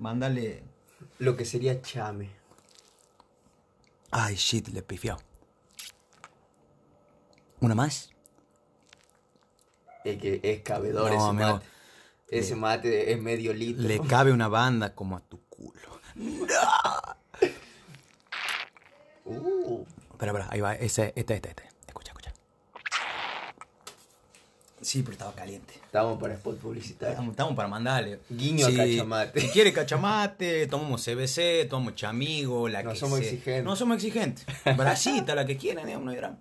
Mándale. Lo que sería chame. Ay, shit, le pifió. ¿Una más? Es que es cabedor No, ese amigo. mate. Ese mate es medio litro. Le cabe una banda como a tu culo. Uh, Espera, espera, ahí va. Ese, este, este, este. Sí, pero estaba caliente. estamos para spot publicitario. Estamos, para mandarle. Guiño a cachamate. Si quiere cachamate, tomamos CBC, tomamos chamigo, la No que somos sea. exigentes. No somos exigentes. Brasita, la que quieran, no hay drama.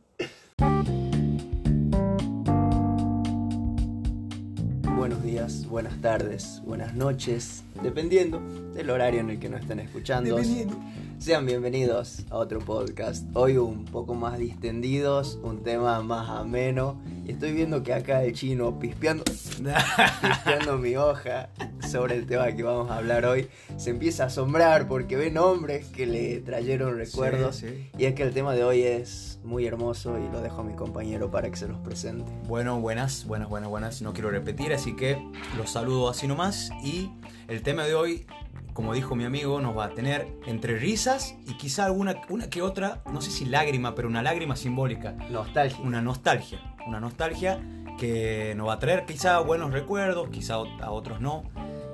Buenos días, buenas tardes, buenas noches, dependiendo del horario en el que nos estén escuchando. Sean bienvenidos a otro podcast. Hoy un poco más distendidos, un tema más ameno. Estoy viendo que acá el chino pispeando, pispeando mi hoja sobre el tema que vamos a hablar hoy. Se empieza a asombrar porque ve nombres que le trajeron recuerdos. Sí, sí. Y es que el tema de hoy es muy hermoso y lo dejo a mi compañero para que se los presente. Bueno, buenas, buenas, buenas, buenas. No quiero repetir, así que los saludo así nomás. Y el tema de hoy, como dijo mi amigo, nos va a tener entre risas y quizá alguna una que otra, no sé si lágrima, pero una lágrima simbólica. Nostalgia. Una nostalgia. Una nostalgia que nos va a traer quizá buenos recuerdos, quizá a otros no.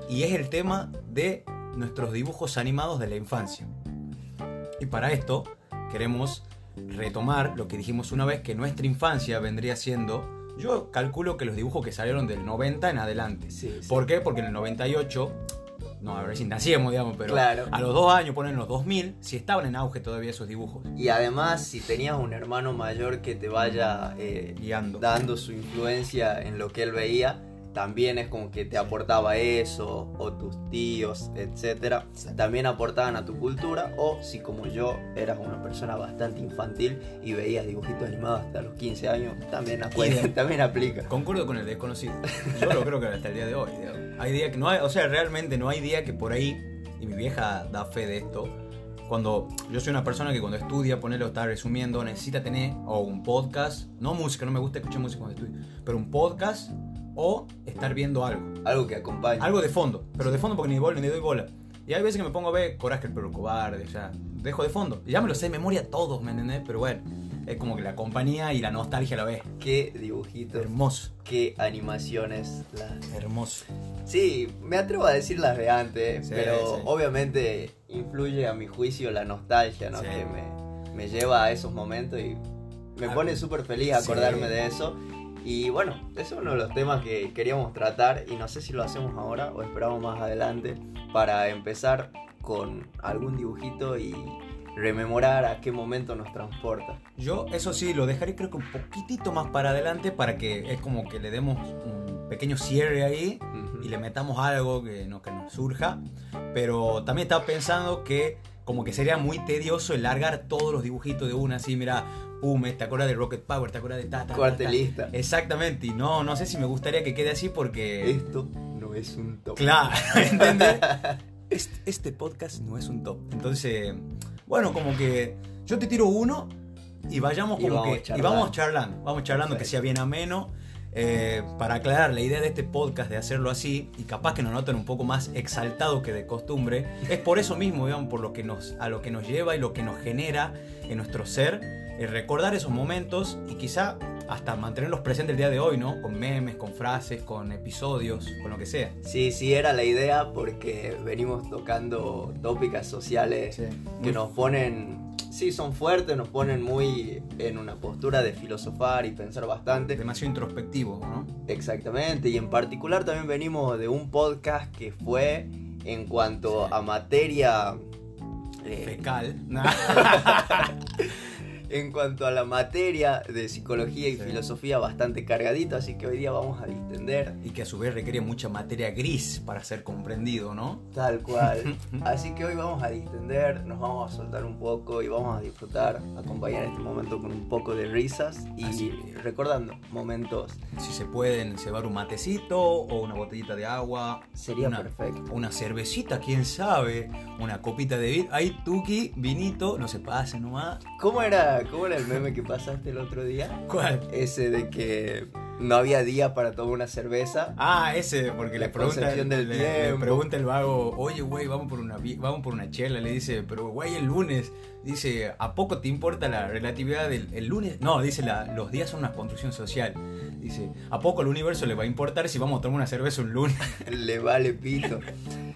Y es el tema de nuestros dibujos animados de la infancia. Y para esto queremos retomar lo que dijimos una vez, que nuestra infancia vendría siendo, yo calculo que los dibujos que salieron del 90 en adelante. Sí, sí. ¿Por qué? Porque en el 98, no, a ver si nacíamos, digamos, pero Claro. a los dos años, ponen los 2000, si estaban en auge todavía esos dibujos. Y además, si tenías un hermano mayor que te vaya eh, Guiando. dando su influencia en lo que él veía, también es como que te aportaba eso, o tus tíos, etcétera, también aportaban a tu cultura, o si como yo eras una persona bastante infantil y veías dibujitos animados hasta los 15 años, también, Idem. también aplica. Concuerdo con el desconocido. Yo lo creo que hasta el día de hoy. digamos. Hay días que no hay, o sea, realmente no hay día que por ahí, y mi vieja da fe de esto, cuando yo soy una persona que cuando estudia, ponerlo está resumiendo, necesita tener o un podcast, no música, no me gusta escuchar música cuando estudio, pero un podcast o estar viendo algo. Algo que acompaña. Algo de fondo, pero de fondo porque ni, bola, ni doy bola. Y hay veces que me pongo a ver Coraje el perro cobarde, ya, dejo de fondo. Y ya me lo sé de memoria todos, ¿me entendés? Pero bueno, es como que la compañía y la nostalgia a la vez. Qué dibujitos, Hermoso, qué animaciones. las hermoso. Sí, me atrevo a decir las de antes, Sí, pero sí. obviamente influye a mi juicio la nostalgia, ¿no? Sí. Que me, me lleva a esos momentos y me Algo- pone súper feliz acordarme de eso. Y bueno, es uno de los temas que queríamos tratar y no sé si lo hacemos ahora o esperamos más adelante para empezar con algún dibujito y rememorar a qué momento nos transporta. Yo, eso sí, lo dejaré creo que un poquitito más para adelante para que es como que le demos un pequeño cierre ahí y le metamos algo que, no, que nos surja. Pero también estaba pensando que como que sería muy tedioso el largar todos los dibujitos de una así, mira, pum, te acuerdas de Rocket Power, te acuerdas de ta, ta, ta, ta. Cuartelista. Exactamente, y no, no sé si me gustaría que quede así porque... Esto no es un top. Claro, ¿entendés? Este, este podcast no es un top. Entonces, bueno, como que yo te tiro uno y vayamos Y como vamos que... Y vamos charlando, vamos charlando que sea bien ameno. Eh, para aclarar la idea de este podcast de hacerlo así y capaz que nos noten un poco más exaltado que de costumbre es por eso mismo digamos, por lo que nos a lo que nos lleva y lo que nos genera en nuestro ser el recordar esos momentos y quizá hasta mantenerlos presentes el día de hoy no con memes con frases con episodios con lo que sea. Sí, sí, era la idea porque venimos tocando tópicas sociales que nos ponen, sí, son fuertes, nos ponen muy en una postura de filosofar y pensar bastante. demasiado introspectivo, ¿no? Exactamente, y en particular también venimos de un podcast que fue en cuanto Sí. a materia... eh, Fecal. en cuanto a la materia de psicología y Sí. filosofía bastante cargadito, así que hoy día vamos a distender y que a su vez requiere mucha materia gris para ser comprendido, ¿no? Tal cual. Así que hoy vamos a distender, nos vamos a soltar un poco y vamos a disfrutar, acompañar este momento con un poco de risas y Así recordando momentos. Si se pueden cebar un matecito o una botellita de agua. Sería una, perfecto. Una cervecita, quién sabe. Una copita de vino. Ahí, tuki, vinito, no se pase nomás. ¿Cómo era, ¿Cómo era el meme que pasaste el otro día? ¿Cuál? Ese de que no había día para tomar una cerveza. Ah, ese, porque La le pregunta, del le, pregunta el vago, oye, güey, vamos por una vamos por una chela. Le dice, pero güey, el lunes. Dice, ¿a poco te importa la relatividad del el lunes? No, dice, la, los días son una construcción social. Dice, ¿a poco al universo le va a importar si vamos a tomar una cerveza un lunes? Le vale pito.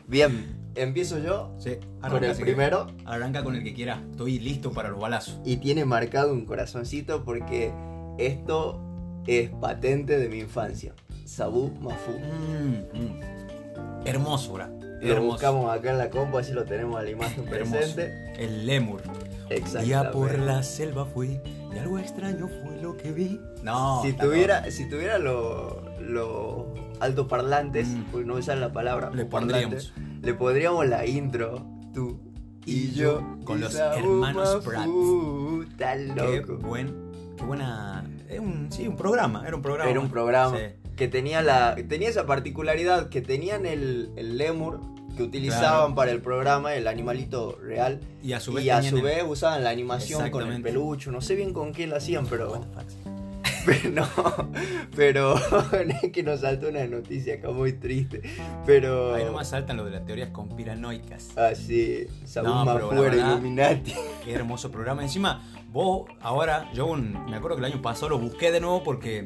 Bien, empiezo yo Sí, con el primero. querés. Arranca con el que quiera. Estoy listo para los balazos. Y tiene marcado un corazoncito porque esto es patente de mi infancia. Sabu Mafu. Mm, mm. Hermoso, bra. Lo Hermoso. buscamos acá en la compu, así lo tenemos a la imagen presente. El lemur. Día por la selva fui y algo extraño fue lo que vi. No. si tuviera, si tuviera los lo altoparlantes, Mm. porque no usan la palabra, Le pondríamos. le pondríamos la intro, tú y yo, Con y los hermanos. Tan Qué buen, qué buena. Es un, sí, un programa. Era un programa. Era un programa Sí. que tenía la tenía esa particularidad que tenían el, el lemur que utilizaban Claro. para el programa, el animalito real, Y a su vez. y a el- usaban la animación con el pelucho, no sé bien con qué lo hacían, pero, pero no, pero es que nos saltó una noticia acá muy triste, pero Ahí nomás saltan lo de las teorías conspiranoicas. así, Sabu No, pero la fuera Illuminati. Qué hermoso programa. Encima, vos ahora, yo un- me acuerdo que el año pasado lo busqué de nuevo porque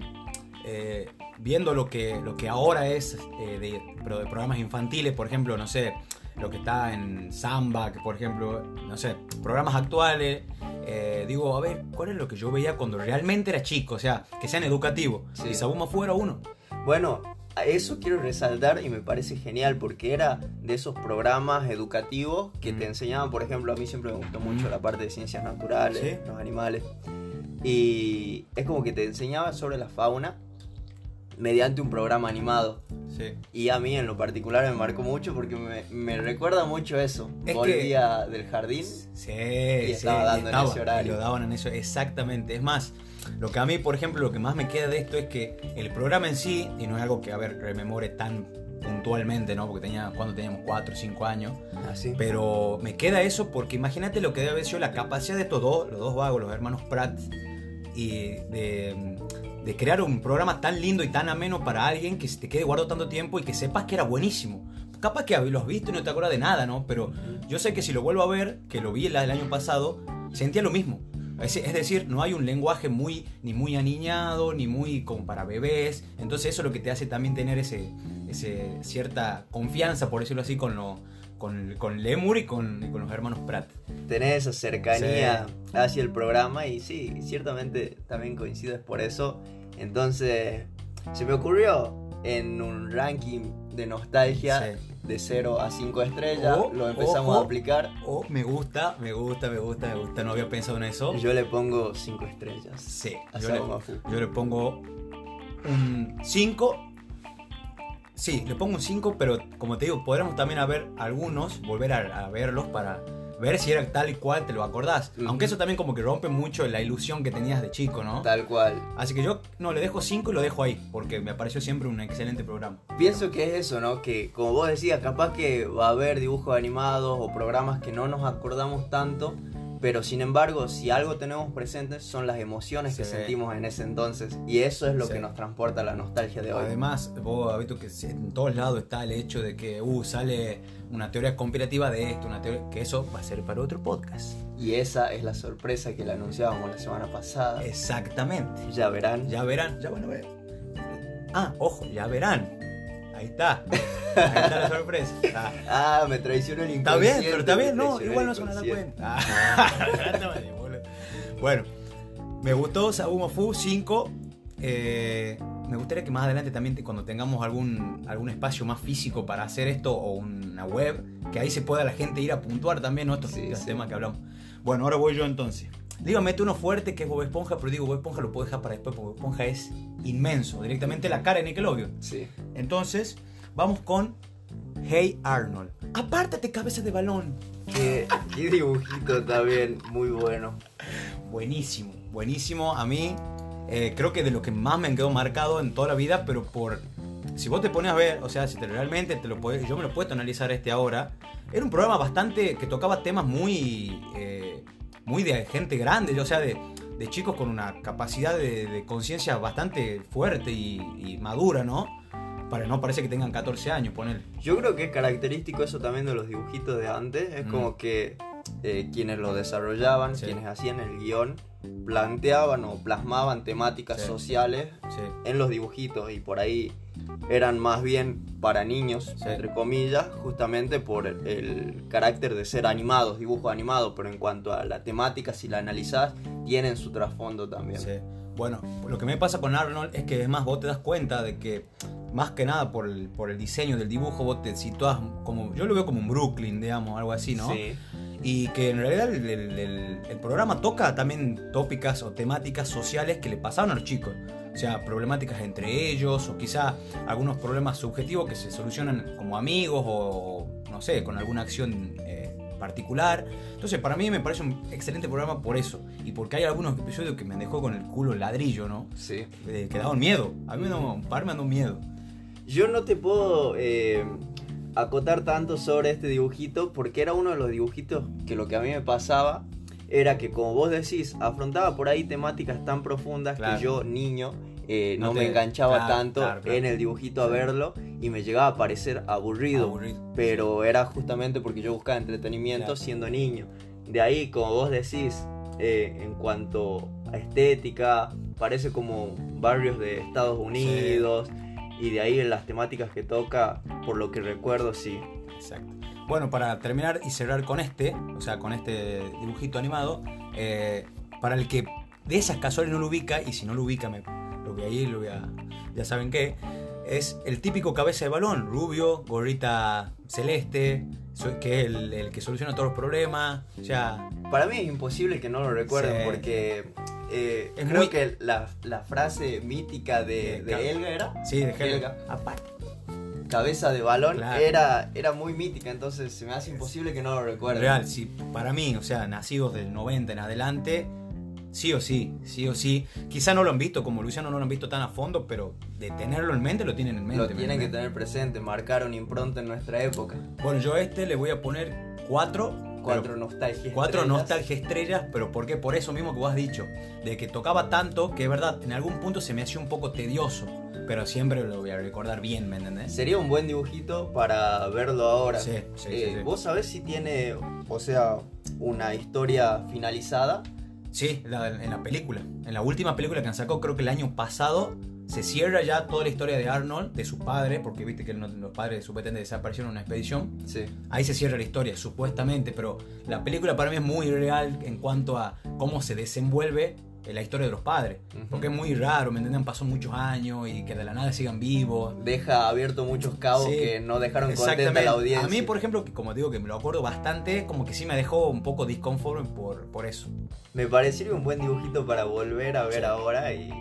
eh, viendo lo que, lo que ahora es eh, de, pero de programas infantiles, por ejemplo, no sé, lo que está en Samba, que por ejemplo, no sé, programas actuales, eh, digo, a ver, ¿cuál es lo que yo veía cuando realmente era chico? O sea, que sean educativos. Sí. Y Sabuma fuera uno. Bueno, eso quiero resaltar y me parece genial porque era de esos programas educativos que te enseñaban, por ejemplo, a mí siempre me gustó mucho la parte de ciencias naturales, Sí. los animales, y es como que te enseñaba sobre la fauna mediante un programa animado. Sí. Y a mí en lo particular me marcó mucho porque me, me recuerda mucho eso. Es Volvía del jardín. Sí, Y estaba dando en ese horario. Lo daban en eso, exactamente. Es más, lo que a mí, por ejemplo, lo que más me queda de esto es que el programa en sí, y no es algo que, a ver, rememore tan puntualmente, ¿no? Porque tenía, cuando teníamos 4 o 5 años, Así. pero me queda eso porque imagínate lo que debe haber sido la capacidad de estos dos, los dos vagos, los hermanos Pratt, y de, de crear un programa tan lindo y tan ameno para alguien que se te quede guardado tanto tiempo y que sepas que era buenísimo. Capaz que lo has visto y no te acuerdas de nada, ¿no? Pero yo sé que si lo vuelvo a ver, que lo vi el año pasado, sentía lo mismo. Es, es decir, no hay un lenguaje muy ni muy aniñado, ni muy como para bebés. Entonces eso es lo que te hace también tener ese, ese cierta confianza, por decirlo así, con, lo, con, con Lemur y con, y con los hermanos Pratt. tenés esa cercanía hacia el programa y sí, ciertamente también coincides por eso. Entonces, se me ocurrió en un ranking de nostalgia Sí. de 0 a 5 estrellas, Oh, lo empezamos a aplicar. Oh, me gusta, me gusta, me gusta, me gusta. No había pensado en eso. Yo le pongo 5 estrellas. Sí, yo le, Mafu. yo le pongo un 5. Sí, le pongo un 5, pero como te digo, podremos también a ver algunos, volver a, a verlos para ver si era tal y cual te lo acordás. Aunque eso también como que rompe mucho la ilusión que tenías de chico, ¿no? Tal cual. Así que yo no le dejo 5 y lo dejo ahí, porque me pareció siempre un excelente programa. Pienso que es eso, ¿no? Que como vos decías, capaz que va a haber dibujos animados o programas que no nos acordamos tanto, pero sin embargo, si algo tenemos presente son las emociones que Sí. sentimos en ese entonces. Y eso es lo Sí. que nos transporta a la nostalgia de hoy. Además, vos has visto que en todos lados está el hecho de que uh, sale una teoría conspirativa de esto, una teoría, que eso va a ser para otro podcast. Y esa es la sorpresa que le anunciábamos la semana pasada. Exactamente. Ya verán. Ya verán, ya van a ver. Ah, ojo, ya verán. Ahí está. Ahí está la sorpresa. Ah, Ah, me traicionó el está inconsciente. bien, pero está bien, no, igual no se van a dar cuenta. Ah, bueno, me gustó Sabumo Fu 5. Eh, me gustaría que más adelante también, cuando tengamos algún, algún espacio más físico para hacer esto o una web, que ahí se pueda la gente ir a puntuar también ¿no? estos Sí, sí. temas que hablamos. Bueno, ahora voy yo entonces. Digo, mete uno fuerte que es Bob Esponja, pero digo, Bob Esponja lo puedo dejar para después porque Bob Esponja es inmenso. Directamente la cara de Nickelodeon. Sí. Entonces, vamos con Hey Arnold. Apártate, cabeza de balón. Qué, qué dibujito también, muy bueno. Buenísimo, buenísimo. A mí, eh, creo que de lo que más me quedó marcado en toda la vida, pero por. Si vos te pones a ver, o sea, si te, realmente te lo podés- yo me lo puedo analizar este ahora, era un programa bastante que tocaba temas muy. eh, muy de gente grande, o sea, de, de chicos con una capacidad de, conciencia bastante fuerte y, madura, ¿no? Para no parece que tengan 14 años, poner. Yo creo que es característico eso también de los dibujitos de antes. Es como mm. que eh, quienes lo desarrollaban, quienes hacían el guion, planteaban o plasmaban temáticas sociales en los dibujitos y por ahí eran más bien para niños, entre comillas, justamente por el, carácter de ser animados, dibujos animados, pero en cuanto a la temática, si la analizás, tienen su trasfondo también. Bueno, lo que me pasa con Arnold es que es más, vos te das cuenta de que más que nada por el, por el diseño del dibujo, vos te situás como, yo lo veo como un Brooklyn, digamos, algo así, ¿no? Sí y que en realidad el, programa toca también tópicas o temáticas sociales que le pasaban a los chicos. O sea, problemáticas entre ellos o quizá algunos problemas subjetivos que se solucionan como amigos o, no sé, con alguna acción eh, particular. Entonces, para mí me parece un excelente programa por eso. Y porque hay algunos episodios que me dejó con el culo ladrillo, ¿no? Sí. Eh, que daban miedo. A mí no, un par me dado miedo. Yo no te puedo... Eh acotar tanto sobre este dibujito porque era uno de los dibujitos que lo que a mí me pasaba era que como vos decís, afrontaba por ahí temáticas tan profundas que yo, niño, eh, no, me enganchaba tanto en el dibujito a verlo y me llegaba a parecer aburrido, pero era justamente porque yo buscaba entretenimiento siendo niño. De ahí, como vos decís, eh, en cuanto a estética, parece como barrios de Estados Unidos y de ahí en las temáticas que toca, por lo que recuerdo, sí. Exacto. Bueno, para terminar y cerrar con este, o sea, con este dibujito animado, eh, para el que de esas casuales no lo ubica, y si no lo ubica, me, lo voy a ir, lo voy a, ya saben qué, es el típico cabeza de balón, rubio, gorrita celeste, que es el, que soluciona todos los problemas. Ya. Para mí es imposible que no lo recuerden porque eh, creo que la, frase mítica de, Elga era. Sí, de Helga. Cabeza de balón era, era muy mítica, entonces se me hace imposible que no lo recuerde. Real, sí, para mí, o sea, nacidos del 90 en adelante, sí o sí, sí o sí. Quizá no lo han visto, como Luciano no lo han visto tan a fondo, pero de tenerlo en mente lo tienen en mente. Lo tienen que tener presente, marcaron impronta en nuestra época. Bueno, yo a este le voy a poner cuatro Cuatro nostalgias. Cuatro estrellas. nostalgia estrellas, pero ¿por qué? Por eso mismo que vos has dicho, de que tocaba tanto que es verdad, en algún punto se me hacía un poco tedioso, pero siempre lo voy a recordar bien, ¿me entendés? Sería un buen dibujito para verlo ahora. Sí, sí, sí, eh, ¿Vos sabés si tiene, o sea, una historia finalizada? Sí, en la película. En la última película que han sacado, creo que el año pasado, se cierra ya toda la historia de Arnold, de su padre, porque viste que los padres de su supuestamente desaparecieron en una expedición. Sí. Ahí se cierra la historia, supuestamente, pero la película para mí es muy real en cuanto a cómo se desenvuelve la historia de los padres. Porque es muy raro, ¿me entienden? Pasó muchos años y que de la nada sigan vivos. Deja abierto muchos cabos que no dejaron contenta a la audiencia. A mí, por ejemplo, como digo que me lo acuerdo bastante, como que sí me dejó un poco disconforme por, por eso. Me parecería un buen dibujito para volver a ver ahora y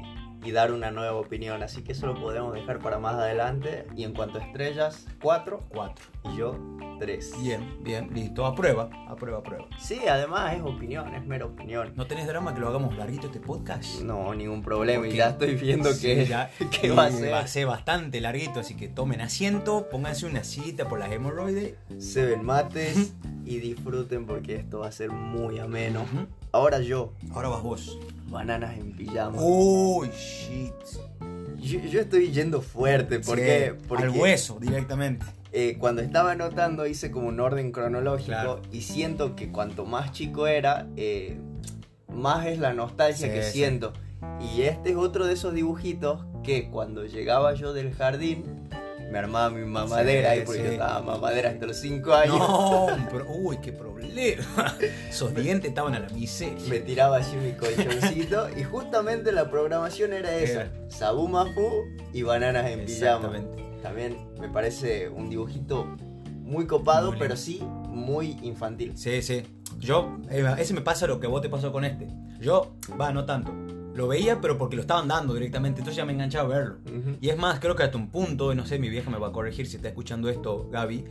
y dar una nueva opinión. Así que eso lo podemos dejar para más adelante. Y en cuanto a estrellas, 4. 4. Y yo, 3. Bien, bien, listo. A prueba, a prueba, a prueba. Sí, además es opinión, es mera opinión. ¿No tenés drama que lo hagamos larguito este podcast? No, ningún problema. Y ya estoy viendo que, ya, que va a ser. Va a ser bastante larguito, así que tomen asiento, pónganse una sillita por las hemorroides. Se ven mates y disfruten porque esto va a ser muy ameno. Ahora yo. Ahora vas vos. Bananas en pijama. Uy, shit. Yo, estoy yendo fuerte porque, porque al hueso directamente. Eh, cuando estaba anotando hice como un orden cronológico y siento que cuanto más chico era, eh, más es la nostalgia que siento. Y este es otro de esos dibujitos que cuando llegaba yo del jardín me armaba mi mamadera y porque yo estaba mamadera hasta los 5 años. No, pero, uy, qué problema. Esos dientes estaban a la miseria. Me tiraba así mi colchoncito y justamente la programación era esa: Sabu Mafu y bananas en pijama. También me parece un dibujito muy copado, pero sí muy infantil. Sí, sí. Yo, ese me pasa lo que vos te pasó con este. Yo, va, no tanto lo veía, pero porque lo estaban dando directamente, entonces ya me enganchaba a verlo. Y es más, creo que hasta un punto, y no sé, mi vieja me va a corregir si está escuchando esto, Gaby,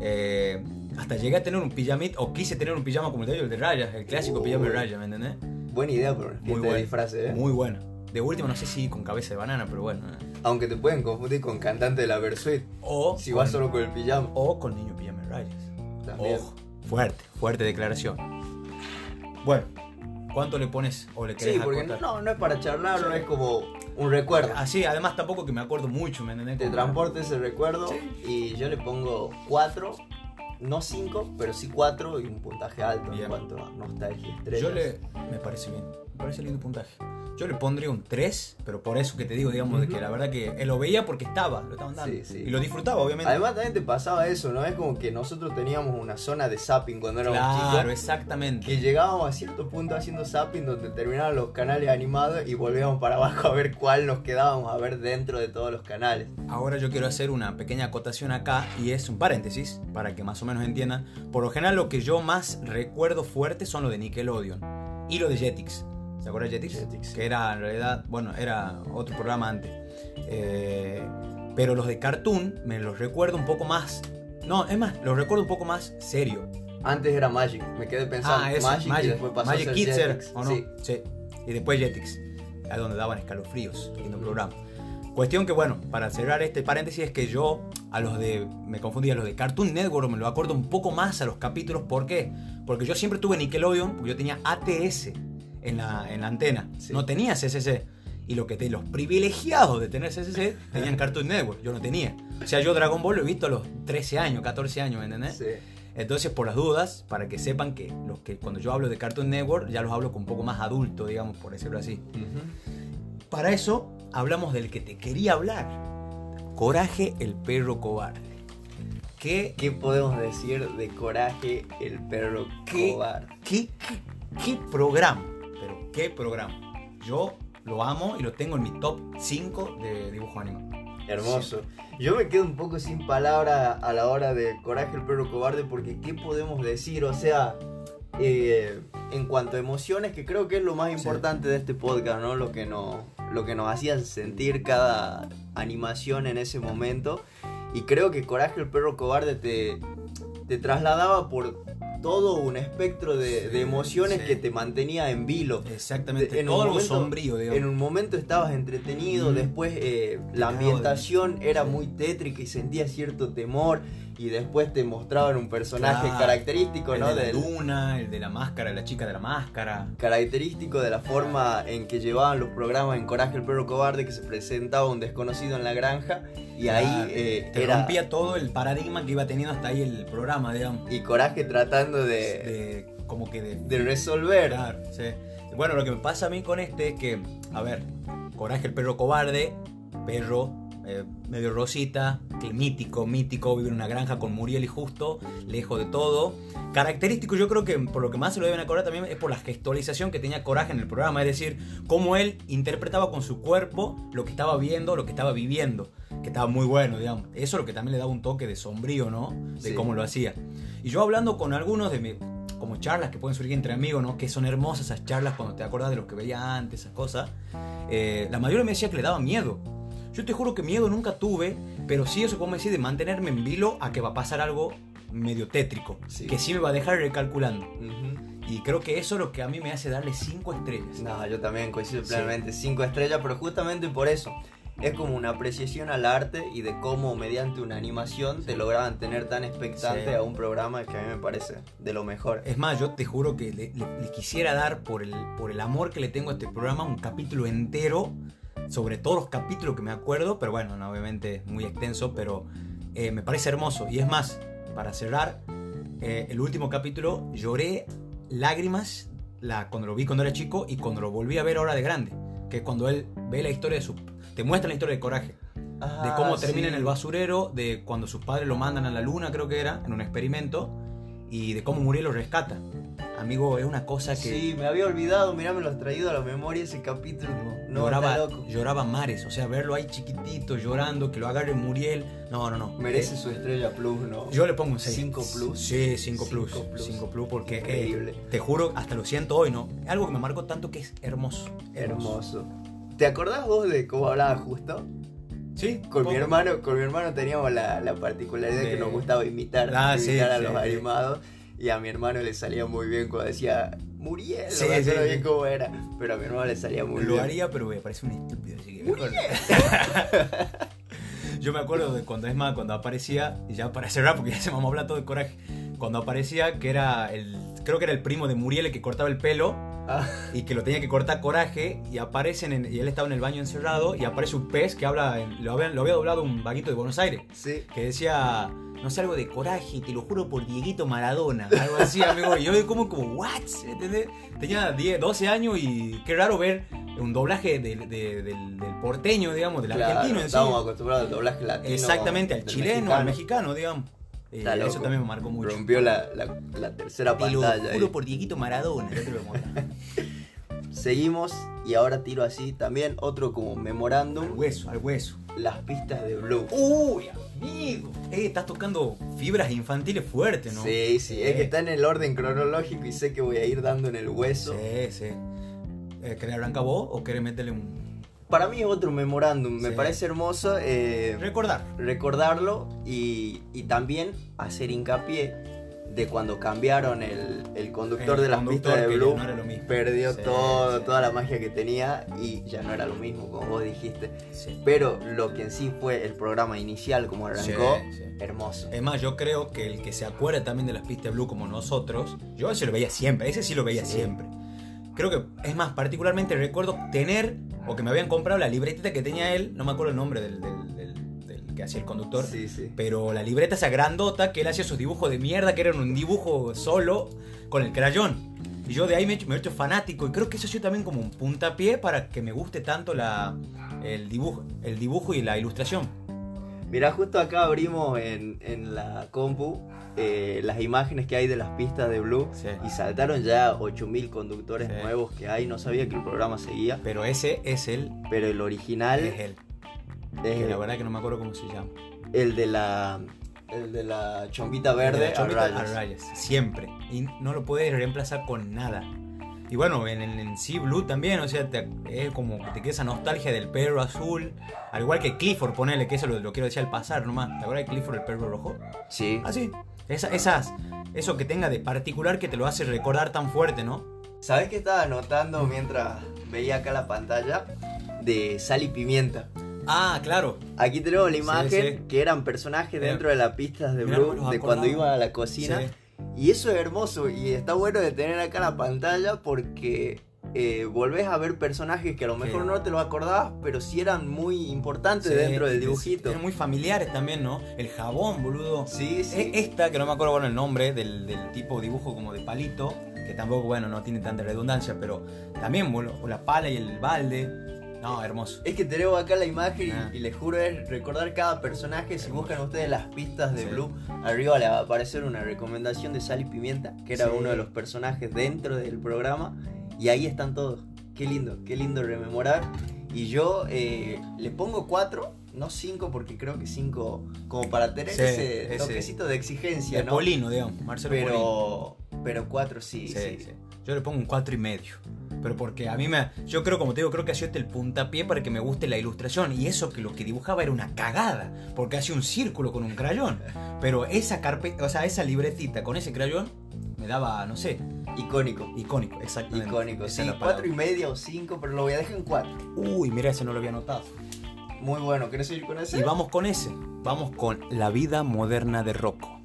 eh, hasta llegué a tener un pijamit, o quise tener un pijama como el de el de rayas, el clásico pijama de rayas, ¿me entendés? Buena idea, pero muy buena disfraz, ¿eh? Muy buena. De último, no sé si con cabeza de banana, pero bueno. Eh. Aunque te pueden confundir con cantante de la Versuit. O. Si vas solo con el pijama. O con niño pijama de rayas. También. fuerte, fuerte declaración. Bueno, ¿Cuánto le pones o le querés Sí, porque no, no es para charlar, no es como un recuerdo. Así, además tampoco que me acuerdo mucho, ¿me entendés? Te transporta ese recuerdo y yo le pongo 4, no 5, pero sí 4 y un puntaje alto Bien. en cuanto a nostalgia estrellas. Yo le. Me parece bien. Parece lindo puntaje. Yo le pondría un 3, pero por eso que te digo, digamos, de que la verdad que él lo veía porque estaba, lo estaban dando. Sí, sí. Y lo disfrutaba, obviamente. Además también te pasaba eso, ¿no? Es como que nosotros teníamos una zona de zapping cuando éramos claro, chicos. exactamente. Que llegábamos a cierto punto haciendo zapping donde terminaban los canales animados y volvíamos para abajo a ver cuál nos quedábamos a ver dentro de todos los canales. Ahora yo quiero hacer una pequeña acotación acá y es un paréntesis para que más o menos entiendan. Por lo general lo que yo más recuerdo fuerte son lo de Nickelodeon y lo de Jetix. ¿Se acuerdan de Jetix? Jetix. Que era en realidad, bueno, era otro programa antes. Eh, pero los de Cartoon me los recuerdo un poco más... No, es más, los recuerdo un poco más serio. Antes era Magic, me quedé pensando ah, eso, Magic, Magic, y después pasó Magic a ser Kids era, Jetix. ¿o no? Sí. Sí. Y después Jetix, ahí donde daban escalofríos, lindo programa. Cuestión que, bueno, para cerrar este paréntesis es que yo a los de, me confundí, a los de Cartoon Network me lo acuerdo un poco más a los capítulos. ¿Por qué? Porque yo siempre tuve Nickelodeon, porque yo tenía ATS en la, en la antena. Sí. No tenía CCC. Y lo que te, los privilegiados de tener CCC tenían Cartoon Network, yo no tenía. O sea, yo Dragon Ball lo he visto a los 13 años, 14 años, ¿me entendés? Sí. Entonces, por las dudas, para que sepan que, los que cuando yo hablo de Cartoon Network, ya los hablo con un poco más adulto, digamos, por decirlo así. Para eso, hablamos del que te quería hablar. Coraje, el perro cobarde. ¿Qué, ¿Qué podemos decir de Coraje, el perro qué, cobarde? qué, qué, qué programa? Qué programa. Yo lo amo y lo tengo en mi top 5 de dibujo animado. Hermoso. Yo me quedo un poco sin palabras a la hora de Coraje el perro cobarde porque ¿qué podemos decir? O sea, eh, en cuanto a emociones, que creo que es lo más Sí. importante de este podcast, ¿no? Lo que, nos, lo que nos hacía sentir cada animación en ese momento. Y creo que Coraje el perro cobarde te, te trasladaba por todo un espectro de, Sí, de emociones sí. que te mantenía en vilo. Exactamente. En un Todo algo momento- sombrío, digamos. En un momento estabas entretenido, después eh, la ambientación era muy tétrica y sentías cierto temor y después te mostraban un personaje Claro. característico, el ¿no? de la luna, el de la máscara, la chica de la máscara. característico de la forma en que llevaban los programas en Coraje el perro cobarde que se presentaba un desconocido en la granja y Claro, ahí eh, te era rompía todo el paradigma que iba teniendo hasta ahí el programa, digamos. y Coraje tratando de, De, como que de, de resolver. Claro, sí. Bueno, lo que me pasa a mí con este es que, a ver, Coraje el perro cobarde, perro eh, medio rosita, que mítico, mítico, vive en una granja con Muriel y Justo, lejos de todo. Característico, yo creo que por lo que más se lo deben acordar también es por la gestualización que tenía Coraje en el programa, es decir, cómo él interpretaba con su cuerpo lo que estaba viendo, lo que estaba viviendo, que estaba muy bueno, digamos. Eso es lo que también le daba un toque de sombrío, ¿no? De Sí. cómo lo hacía. Y yo hablando con algunos de mi, como charlas que pueden surgir entre amigos, ¿no? Que son hermosas esas charlas cuando te acuerdas de lo que veía antes, esas cosas. eh, la mayoría me decía que le daba miedo. Yo te juro que miedo nunca tuve, pero sí eso como decir de mantenerme en vilo a que va a pasar algo medio tétrico, Sí. que sí me va a dejar recalculando. Ujú. Y creo que eso es lo que a mí me hace darle cinco estrellas. No, yo también coincido Sí. plenamente. Cinco estrellas, pero justamente por eso. Es como una apreciación al arte y de cómo mediante una animación te lograban tener tan expectante Sí. a un programa que a mí me parece de lo mejor. Es más, yo te juro que le, le- le quisiera dar por el, por el amor que le tengo a este programa un capítulo entero sobre todos los capítulos que me acuerdo, pero bueno, no, obviamente muy extenso, pero eh, me parece hermoso. Y es más, para cerrar, eh, el último capítulo lloré lágrimas la, cuando lo vi cuando era chico y cuando lo volví a ver ahora de grande, que es cuando él ve la historia de su... te muestra la historia de Coraje. de cómo Ah, termina sí. en el basurero, de cuando sus padres lo mandan a la luna, creo que era, en un experimento, y de cómo Muriel lo rescata. Amigo, es una cosa que Sí, me había olvidado, mirá, me lo has traído a la memoria ese capítulo. No, lloraba, está loco. lloraba mares, o sea, verlo ahí chiquitito, llorando, que lo agarre Muriel, no, no, no. Merece Eh, su estrella plus, ¿no? yo le pongo un 6. Cinco plus. Sí, 5 plus. Cinco plus. 5 plus porque eh, te juro, hasta lo siento hoy, ¿no? Algo que me marcó tanto que es hermoso. Hermoso. ¿Te acordás vos de cómo hablaba justo? Sí, Con mi hermano, con mi hermano teníamos la, la particularidad De- que nos gustaba imitar, Ah, sí, imitar a sí, los sí. animados. Y a mi hermano le salía muy bien cuando decía Muriel, Sí, no sí, bien cómo era. Pero a mi hermano le salía muy lo bien. haría, pero me parece un estúpido. Así que mejor- Yo me acuerdo de cuando es más, cuando aparecía, y ya para cerrar, porque ya se me a hablar todo de coraje. Cuando aparecía, que era el. Creo que era el primo de Muriel el que cortaba el pelo. Ah. y que lo tenía que cortar coraje y aparecen en- y él estaba en el baño encerrado y aparece un pez que habla, en- lo, había, lo había doblado un vaguito de Buenos Aires Sí. que decía, no sé, algo de coraje, te lo juro por Dieguito Maradona, algo así, amigo. Y yo como, como, ¿what? ¿Entendés? Tenía 10, 12 años y qué raro ver un doblaje de- de- del, del porteño, digamos, del Claro, argentino en sí. Estábamos acostumbrados al doblaje latino. Exactamente, al chileno, al mexicano, digamos. Eh, eso loco. también me marcó mucho. Rompió la, la- la tercera Te lo pantalla. juro ahí. por Dieguito Maradona. Seguimos y ahora tiro así también otro como al memorándum, hueso, al hueso. las pistas de Blue. Uy, amigo. Eh, estás tocando fibras infantiles fuertes, ¿no? Sí, sí, es que está en el orden cronológico y sé que voy a ir dando en el hueso. Sí, sí. Eh, ¿Querés arrancar vos o querés meterle un. Para mí es otro memorándum, me parece hermoso eh, Recordar. recordarlo y, y también hacer hincapié de cuando cambiaron el, el conductor El de las conductor pistas de Blue. no era lo mismo. Perdió Sí, todo, sí. toda la magia que tenía y ya no era lo mismo, como vos dijiste. Sí. Pero lo que en sí fue el programa inicial, como arrancó, Sí, sí. hermoso. Es más, yo creo que el que se acuerda también de las pistas blue como nosotros, yo ese lo veía siempre, ese sí lo veía Sí. siempre. Creo que, es más, particularmente recuerdo tener, o que me habían comprado la libretita que tenía él, no me acuerdo el nombre del, del- del- del que hacía el conductor, Sí, sí. pero la libreta esa grandota que él hacía sus dibujos de mierda, que eran un dibujo solo con el crayón. Y yo de ahí me he hecho, me he hecho fanático y creo que eso ha sido también como un puntapié para que me guste tanto la, el, dibujo, el dibujo y la ilustración. Mirá, justo acá abrimos en, en la compu eh, las imágenes que hay de las pistas de Blue Sí. y saltaron ya 8000 conductores Sí. nuevos que hay. No sabía que el programa seguía, Pero ese es el, pero el original es él. es el, la verdad que no me acuerdo cómo se llama. el de la el de la chombita verde De la a chomita rayas. a rayas, Siempre. Y no lo puedes reemplazar con nada. Y bueno, en, en, en Sea Blue también, o sea, te- es como que te queda esa nostalgia del perro azul. Al igual que Clifford, ponele, que eso lo, lo quiero decir al pasar nomás. ¿Te acuerdas de Clifford, el perro rojo? Sí. Ah, sí. Esa- esas, eso que tenga de particular que te lo hace recordar tan fuerte, ¿no? ¿Sabes qué estaba notando mientras veía acá la pantalla? De sal y pimienta. Ah, claro. Aquí tenemos la imagen sí. que eran personajes dentro de las pistas de Mirá, Blue, de cuando iban a la cocina. Sí. Y eso es hermoso y está bueno de tener acá la pantalla porque eh, volvés a ver personajes que a lo mejor no te lo acordabas, pero sí eran muy importantes Sí, dentro del dibujito. Eran muy familiares también, ¿no? El jabón, boludo. Sí, sí. E- Esta, que no me acuerdo bueno el nombre, del, del tipo dibujo como de palito, que tampoco, bueno, no tiene tanta redundancia, pero también, con la pala y el balde. No, hermoso. Es que tenemos acá la imagen y- Ah. y, les juro es recordar cada personaje. Si buscan ustedes las pistas de Sí. Blue, arriba le va a aparecer una recomendación de Sal y Pimienta, que era Sí. uno de los personajes dentro del programa. Y ahí están todos. Qué lindo, qué lindo rememorar. Y yo eh, le pongo cuatro, no cinco, porque creo que cinco, como para tener Sí, ese, ese- toquecito de exigencia, De ¿no? Polino, digamos, Marcelo Polino. Pero, pero cuatro sí, Sí, sí. sí. Yo le pongo un cuatro y medio. Pero porque a mí me. Yo creo, como te digo, creo que ha sido este el puntapié para que me guste la ilustración. Y eso que lo que dibujaba era una cagada. Porque hacía un círculo con un crayón. Pero esa carpeta, o sea, esa libretita con ese crayón me daba, no sé, Icónico. icónico, exactamente. Icónico, Esa sí, cuatro y medio o cinco, pero lo voy a dejar en cuatro. Uy, mira, ese no lo había notado. Muy bueno, ¿querés ir con ese? Y vamos con ese. Vamos con La vida moderna de Rocco.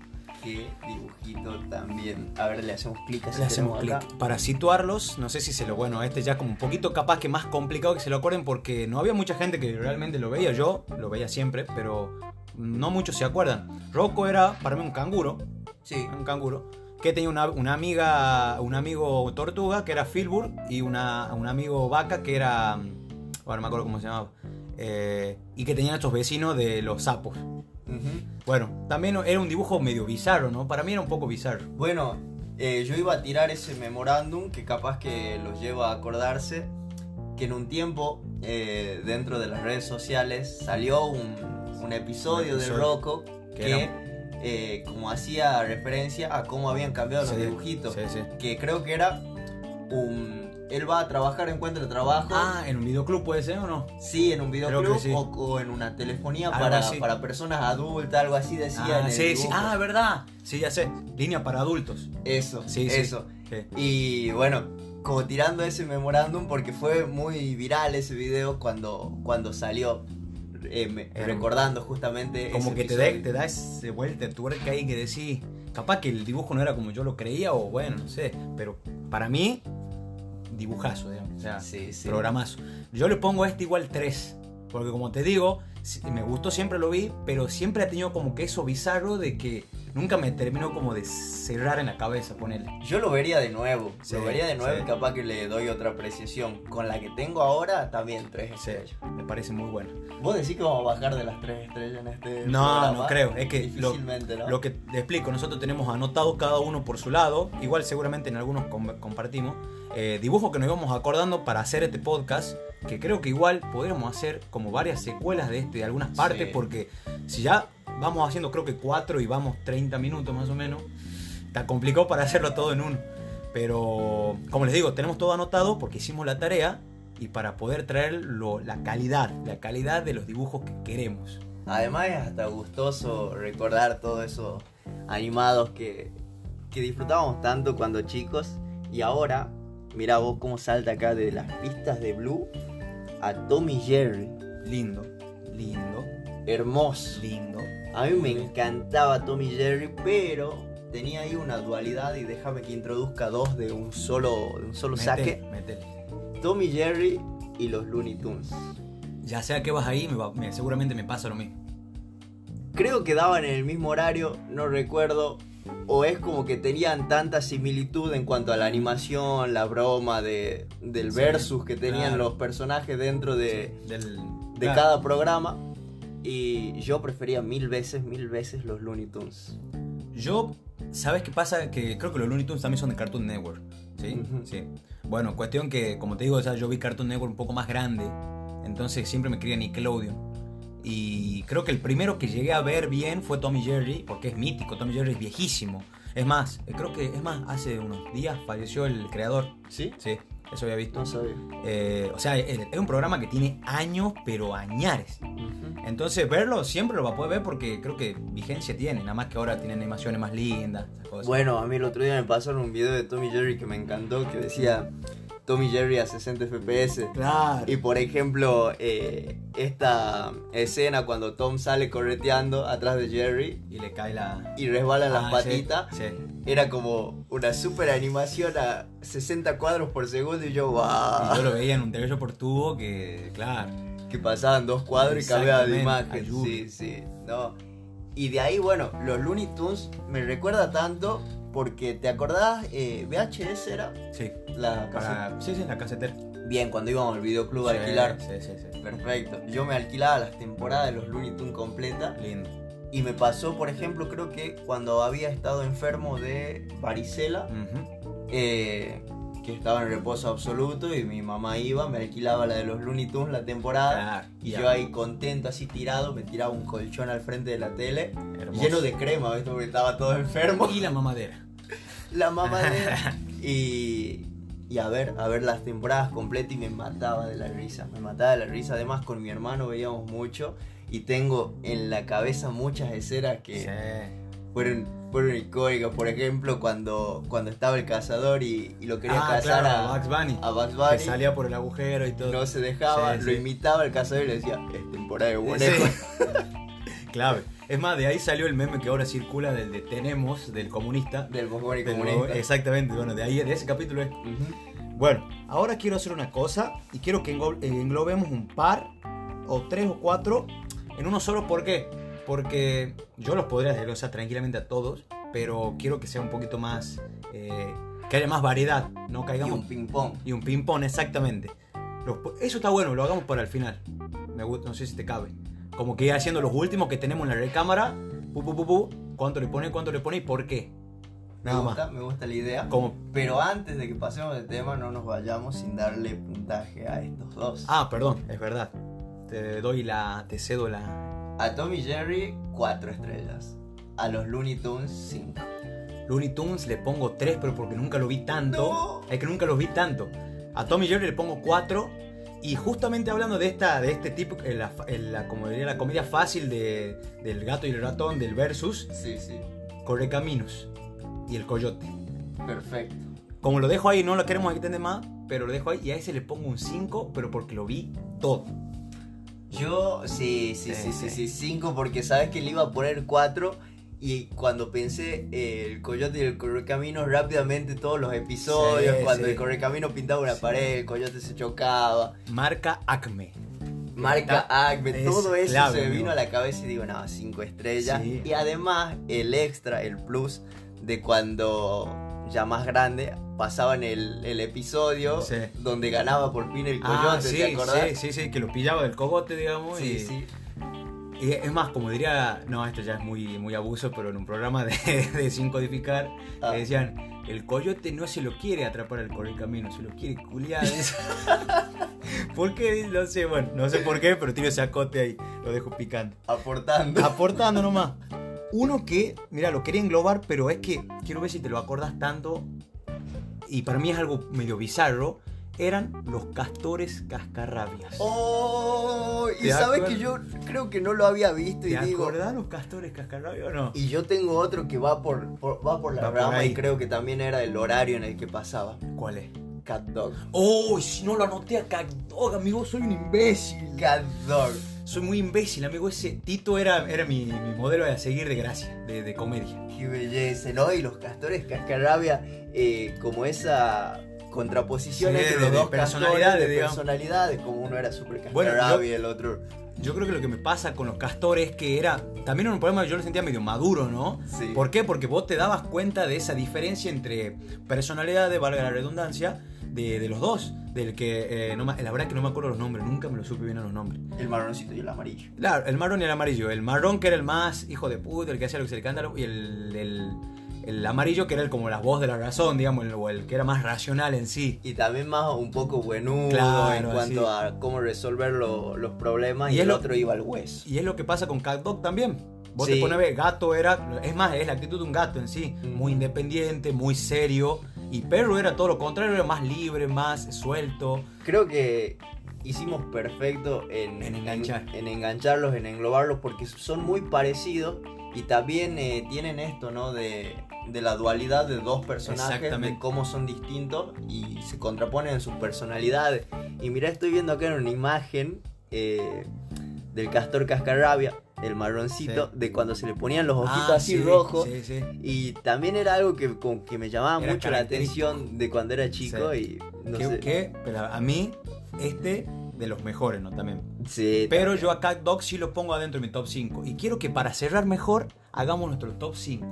Qué dibujito también. A ver, le hacemos clic Le hacemos clic. Para situarlos, no sé si se lo. Bueno, este ya como un poquito capaz que más complicado que se lo acuerden porque no había mucha gente que realmente lo veía. Yo lo veía siempre, pero no muchos se acuerdan. Rocco era para mí un canguro. Sí. Un canguro. Que tenía una, una amiga, un amigo tortuga que era Filbur y una, un amigo vaca que era. Ahora no me acuerdo cómo se llamaba. Eh, y que tenían estos vecinos de los sapos. Ujú. Bueno, también era un dibujo medio bizarro, ¿no? Para mí era un poco bizarro. Bueno, eh, yo iba a tirar ese memorándum que capaz que los lleva a acordarse que en un tiempo eh, dentro de las redes sociales salió un, un episodio de Rocco que eh, como hacía referencia a cómo habían cambiado Sí, los dibujitos. sí, sí. Que creo que era un... Él va a trabajar, encuentra trabajo. Ah, en un videoclub puede ser o no? Sí, en un videoclub sí. o, o en una telefonía para, para personas adultas, algo así decía en Ah, el sí, sí. Ah, verdad. Sí, ya sé. Línea para adultos. Eso, Sí, eso. Sí. Y bueno, como tirando ese memorándum porque fue muy viral ese video cuando, cuando salió, eh, me- Era- recordando justamente Como ese que te da, te da ese vuelta tuerca ahí que decís. Capaz que el dibujo no era como yo lo creía, o bueno, no sé. Pero para mí, dibujazo, digamos. O sea, Sí, sí. programazo. Yo le pongo a este igual 3. Porque como te digo, me gustó, siempre lo vi, pero siempre ha tenido como que eso bizarro de que nunca me terminó como de cerrar en la cabeza, ponerle. Yo lo vería de nuevo, Sí, lo vería de nuevo sí. y capaz que le doy otra apreciación. Con la que tengo ahora, también tres Sí, estrellas. me parece muy bueno. ¿Vos decís que vamos a bajar de las tres estrellas en este No, programa? no creo. Es que lo, ¿no? lo que te explico, nosotros tenemos anotado cada uno por su lado. Igual seguramente en algunos com- compartimos. Eh, dibujos que nos íbamos acordando para hacer este podcast. Que creo que igual podríamos hacer como varias secuelas de este, de algunas partes. Sí. Porque si ya vamos haciendo creo que cuatro y vamos 30 minutos más o menos. Está complicado para hacerlo todo en uno. Pero como les digo, tenemos todo anotado porque hicimos la tarea. Y para poder traer lo- la calidad, la calidad de los dibujos que queremos. Además es hasta gustoso recordar todos esos animados que, que disfrutábamos tanto cuando chicos. Y ahora, mira vos cómo salta acá de las pistas de Blue a Tommy Jerry. Lindo, lindo, Hermoso. lindo. A mí me encantaba Tommy Jerry, pero tenía ahí una dualidad y déjame que introduzca dos de un solo, de un solo saque. Tommy Jerry y los Looney Tunes. Ya sea que vas ahí, me va- me- seguramente me pasa lo mismo. Creo que daban en el mismo horario, no recuerdo. O es como que tenían tanta similitud en cuanto a la animación, la broma de, del Sí, versus que tenían claro. los personajes dentro de, Del, de claro. cada programa. Y yo prefería mil veces, mil veces los Looney Tunes. Yo, ¿sabes qué pasa? Que creo que los Looney Tunes también son de Cartoon Network. ¿Sí? Sí. Bueno, cuestión que, como te digo, o sea, yo vi Cartoon Network un poco más grande. Entonces siempre me quería Nickelodeon. Y creo que el primero que llegué a ver bien fue Tommy Jerry, porque es mítico, Tommy Jerry es viejísimo. Es más, eh, creo que, es más, hace unos días falleció el creador. ¿Sí? Sí, eso había visto. No sabía. Eh, o sea, es es un programa que tiene años, pero añares. Entonces, verlo siempre lo va a poder ver porque creo que vigencia tiene. Nada más que ahora tiene animaciones más lindas, esas cosas. Bueno, a mí el otro día me pasaron un video de Tommy Jerry que me encantó, que decía Tommy Jerry a 60 FPS. claro. Y por ejemplo, eh, esta escena cuando Tom sale correteando atrás de Jerry Y le cae la. y resbala las Ah, patitas, Sí. sí. era como una super animación a 60 cuadros por segundo y yo, Y wow, yo lo veía en un televisor por tubo que, claro. que pasaban dos cuadros y cambiaba de imagen. ayuda. Sí, sí, no. Y de ahí, bueno, los Looney Tunes me recuerda tanto porque, ¿te acordás? Eh, VHS era Sí. la. Para... Sí, sí, la casetera. Bien, cuando íbamos al videoclub a alquilar. Sí, sí, sí. Perfecto. Yo me alquilaba las temporadas de los Looney Tunes completas. Lindo. Y me pasó, por ejemplo, creo que cuando había estado enfermo de varicela, eh, que estaba en reposo absoluto y mi mamá iba, me alquilaba la de los Looney Tunes la temporada. Y yo ahí contento, así tirado, me tiraba un colchón al frente de la tele, Hermoso. lleno de crema, ¿viste? Porque estaba todo enfermo. Y la mamadera. La mamadera. y, y a ver, a ver las temporadas completas y me mataba de la risa. Me mataba de la risa. Además, con mi hermano veíamos mucho y tengo en la cabeza muchas escenas que Sí. Fueron, fueron icónicas. Por ejemplo, cuando, cuando estaba el cazador y, y lo quería Ah, cazar claro, a, Bugs Bunny. a Bugs Que Bunny. salía por el agujero y todo. No se dejaba, Sí, lo sí. imitaba el cazador y le decía, es temporada de Sí. bonejos. Clave. Es más, de ahí salió el meme que ahora circula del de Tenemos, del comunista. Del Del- comunista. Exactamente, bueno, de ahí, de ese capítulo es. Bueno, ahora quiero hacer una cosa y quiero que eh, englobemos un par o tres o cuatro en uno solo. ¿Por qué? Porque yo los podría desglosar tranquilamente a todos, pero quiero que sea un poquito más. eh, que haya más variedad, no Y caigamos. un ping-pong. Y un ping-pong, exactamente. Los eso está bueno, lo hagamos para el final. Me no sé si te cabe. Como que ir haciendo los últimos que tenemos en la recámara. Pu, pu, pu, pu, cuánto le pone, cuánto le pone y por qué. Me Nada gusta, más. me gusta la idea. Como, Pero antes de que pasemos del tema, no nos vayamos sin darle puntaje a estos dos. ah, perdón, es verdad. Te doy la. Te cedo la. A Tommy Jerry, 4 estrellas. A los Looney Tunes, 5. Looney Tunes le pongo 3, pero porque nunca lo vi tanto. No. Es que nunca los vi tanto. A Tommy Jerry le pongo 4. Y justamente hablando de esta, de este tipo, en la, en la, como diría, la comedia fácil de, del gato y el ratón, del versus, Sí, sí. Correcaminos y el coyote. Perfecto. Como lo dejo ahí, no lo queremos extender más, pero lo dejo ahí y a ese le pongo un 5, pero porque lo vi todo. Yo, sí, sí, sí, Sí, sí, sí. sí, 5 porque sabes que le iba a poner 4 y cuando pensé eh, el coyote y el correcamino, rápidamente todos los episodios, Sí, cuando sí. el correcamino pintaba una Sí. pared, el coyote se chocaba, Marca Acme. marca Acme, es todo eso clave, se me vino a la cabeza y digo, no, cinco estrellas. Sí. Y además el extra, el plus de cuando ya más grande pasaban el, el episodio Sí. donde ganaba por fin el coyote, Ah, sí, ¿te acordás? sí, sí, sí, que lo pillaba del cogote, digamos. Sí, y, sí. y es más, como diría, no, esto ya es muy, muy abuso, pero en un programa de, de Sin Codificar, Ah. que decían, el coyote no se lo quiere atrapar al correcamino, se lo quiere culiar. ¿Por qué? No sé, bueno, no sé por qué, pero tiene ese acote ahí, lo dejo picando. Aportando. Aportando nomás. Uno que, mira, lo quería englobar, pero es que quiero ver si te lo acordás tanto. Y para mí es algo medio bizarro. Eran los castores cascarrabias. Oh, y ¿Te sabes acuerdas? que yo creo que no lo había visto y ¿Te digo. acordás los castores cascarrabias o no? Y yo tengo otro que va por, por- va por la Va rama y creo que también era el horario en el que pasaba. ¿Cuál es? Cat Dog. Oh, si no lo anoté acá. Oh, amigo, soy un imbécil. Cat Dog. Soy muy imbécil, amigo. Ese Tito era, era mi, mi modelo a seguir de gracia, de, de comedia. Qué belleza, ¿no? Y los castores cascarrabia, eh, como esa contraposición Sí, entre de- los de dos personalidades, castores, de digamos. personalidades, como uno era súper Bueno, cascarrabia yo- y el otro. Yo creo que lo que me pasa con los castores es que era. También era un problema, yo lo sentía medio maduro, ¿no? Sí. ¿Por qué? Porque vos te dabas cuenta de esa diferencia entre personalidades, valga la redundancia, de, de los dos. Del que. eh, no la verdad que no me acuerdo los nombres, nunca me lo supe bien a los nombres. El marroncito y el amarillo. Claro, el marrón y el amarillo. El marrón que era el más hijo de puta, el que hacía lo que se le canta, y el, el, el amarillo que era el, como la voz de la razón, digamos, el- o el que era más racional en sí. Y también más un poco buenudo Claro, en cuanto sí. a cómo resolver lo- los problemas y, el lo- otro iba al hueso. Y es lo que pasa con Cat Dog también. Vos Sí. te pones a ver, gato era, es más, es la actitud de un gato en sí, muy independiente, muy serio. Y perro era todo lo contrario, era más libre, más suelto. Creo que hicimos perfecto en, En enganchar. en, engancharlos, en englobarlos, porque son muy parecidos y también eh, tienen esto, ¿no? De, de la dualidad de dos personajes, de cómo son distintos y se contraponen en sus personalidades. Y mira, estoy viendo acá en una imagen eh, del castor cascarrabia, el marroncito, Sí. de cuando se le ponían los ojitos Ah, así sí, rojos. Sí, sí. Y también era algo que, como que me llamaba Era mucho la atención de cuando era chico y no que, sé. pero a mí, este de los mejores, ¿no? También. Sí, Pero también. yo a Cat Dog sí lo pongo adentro de mi top 5. Y quiero que para cerrar mejor, hagamos nuestro top 5.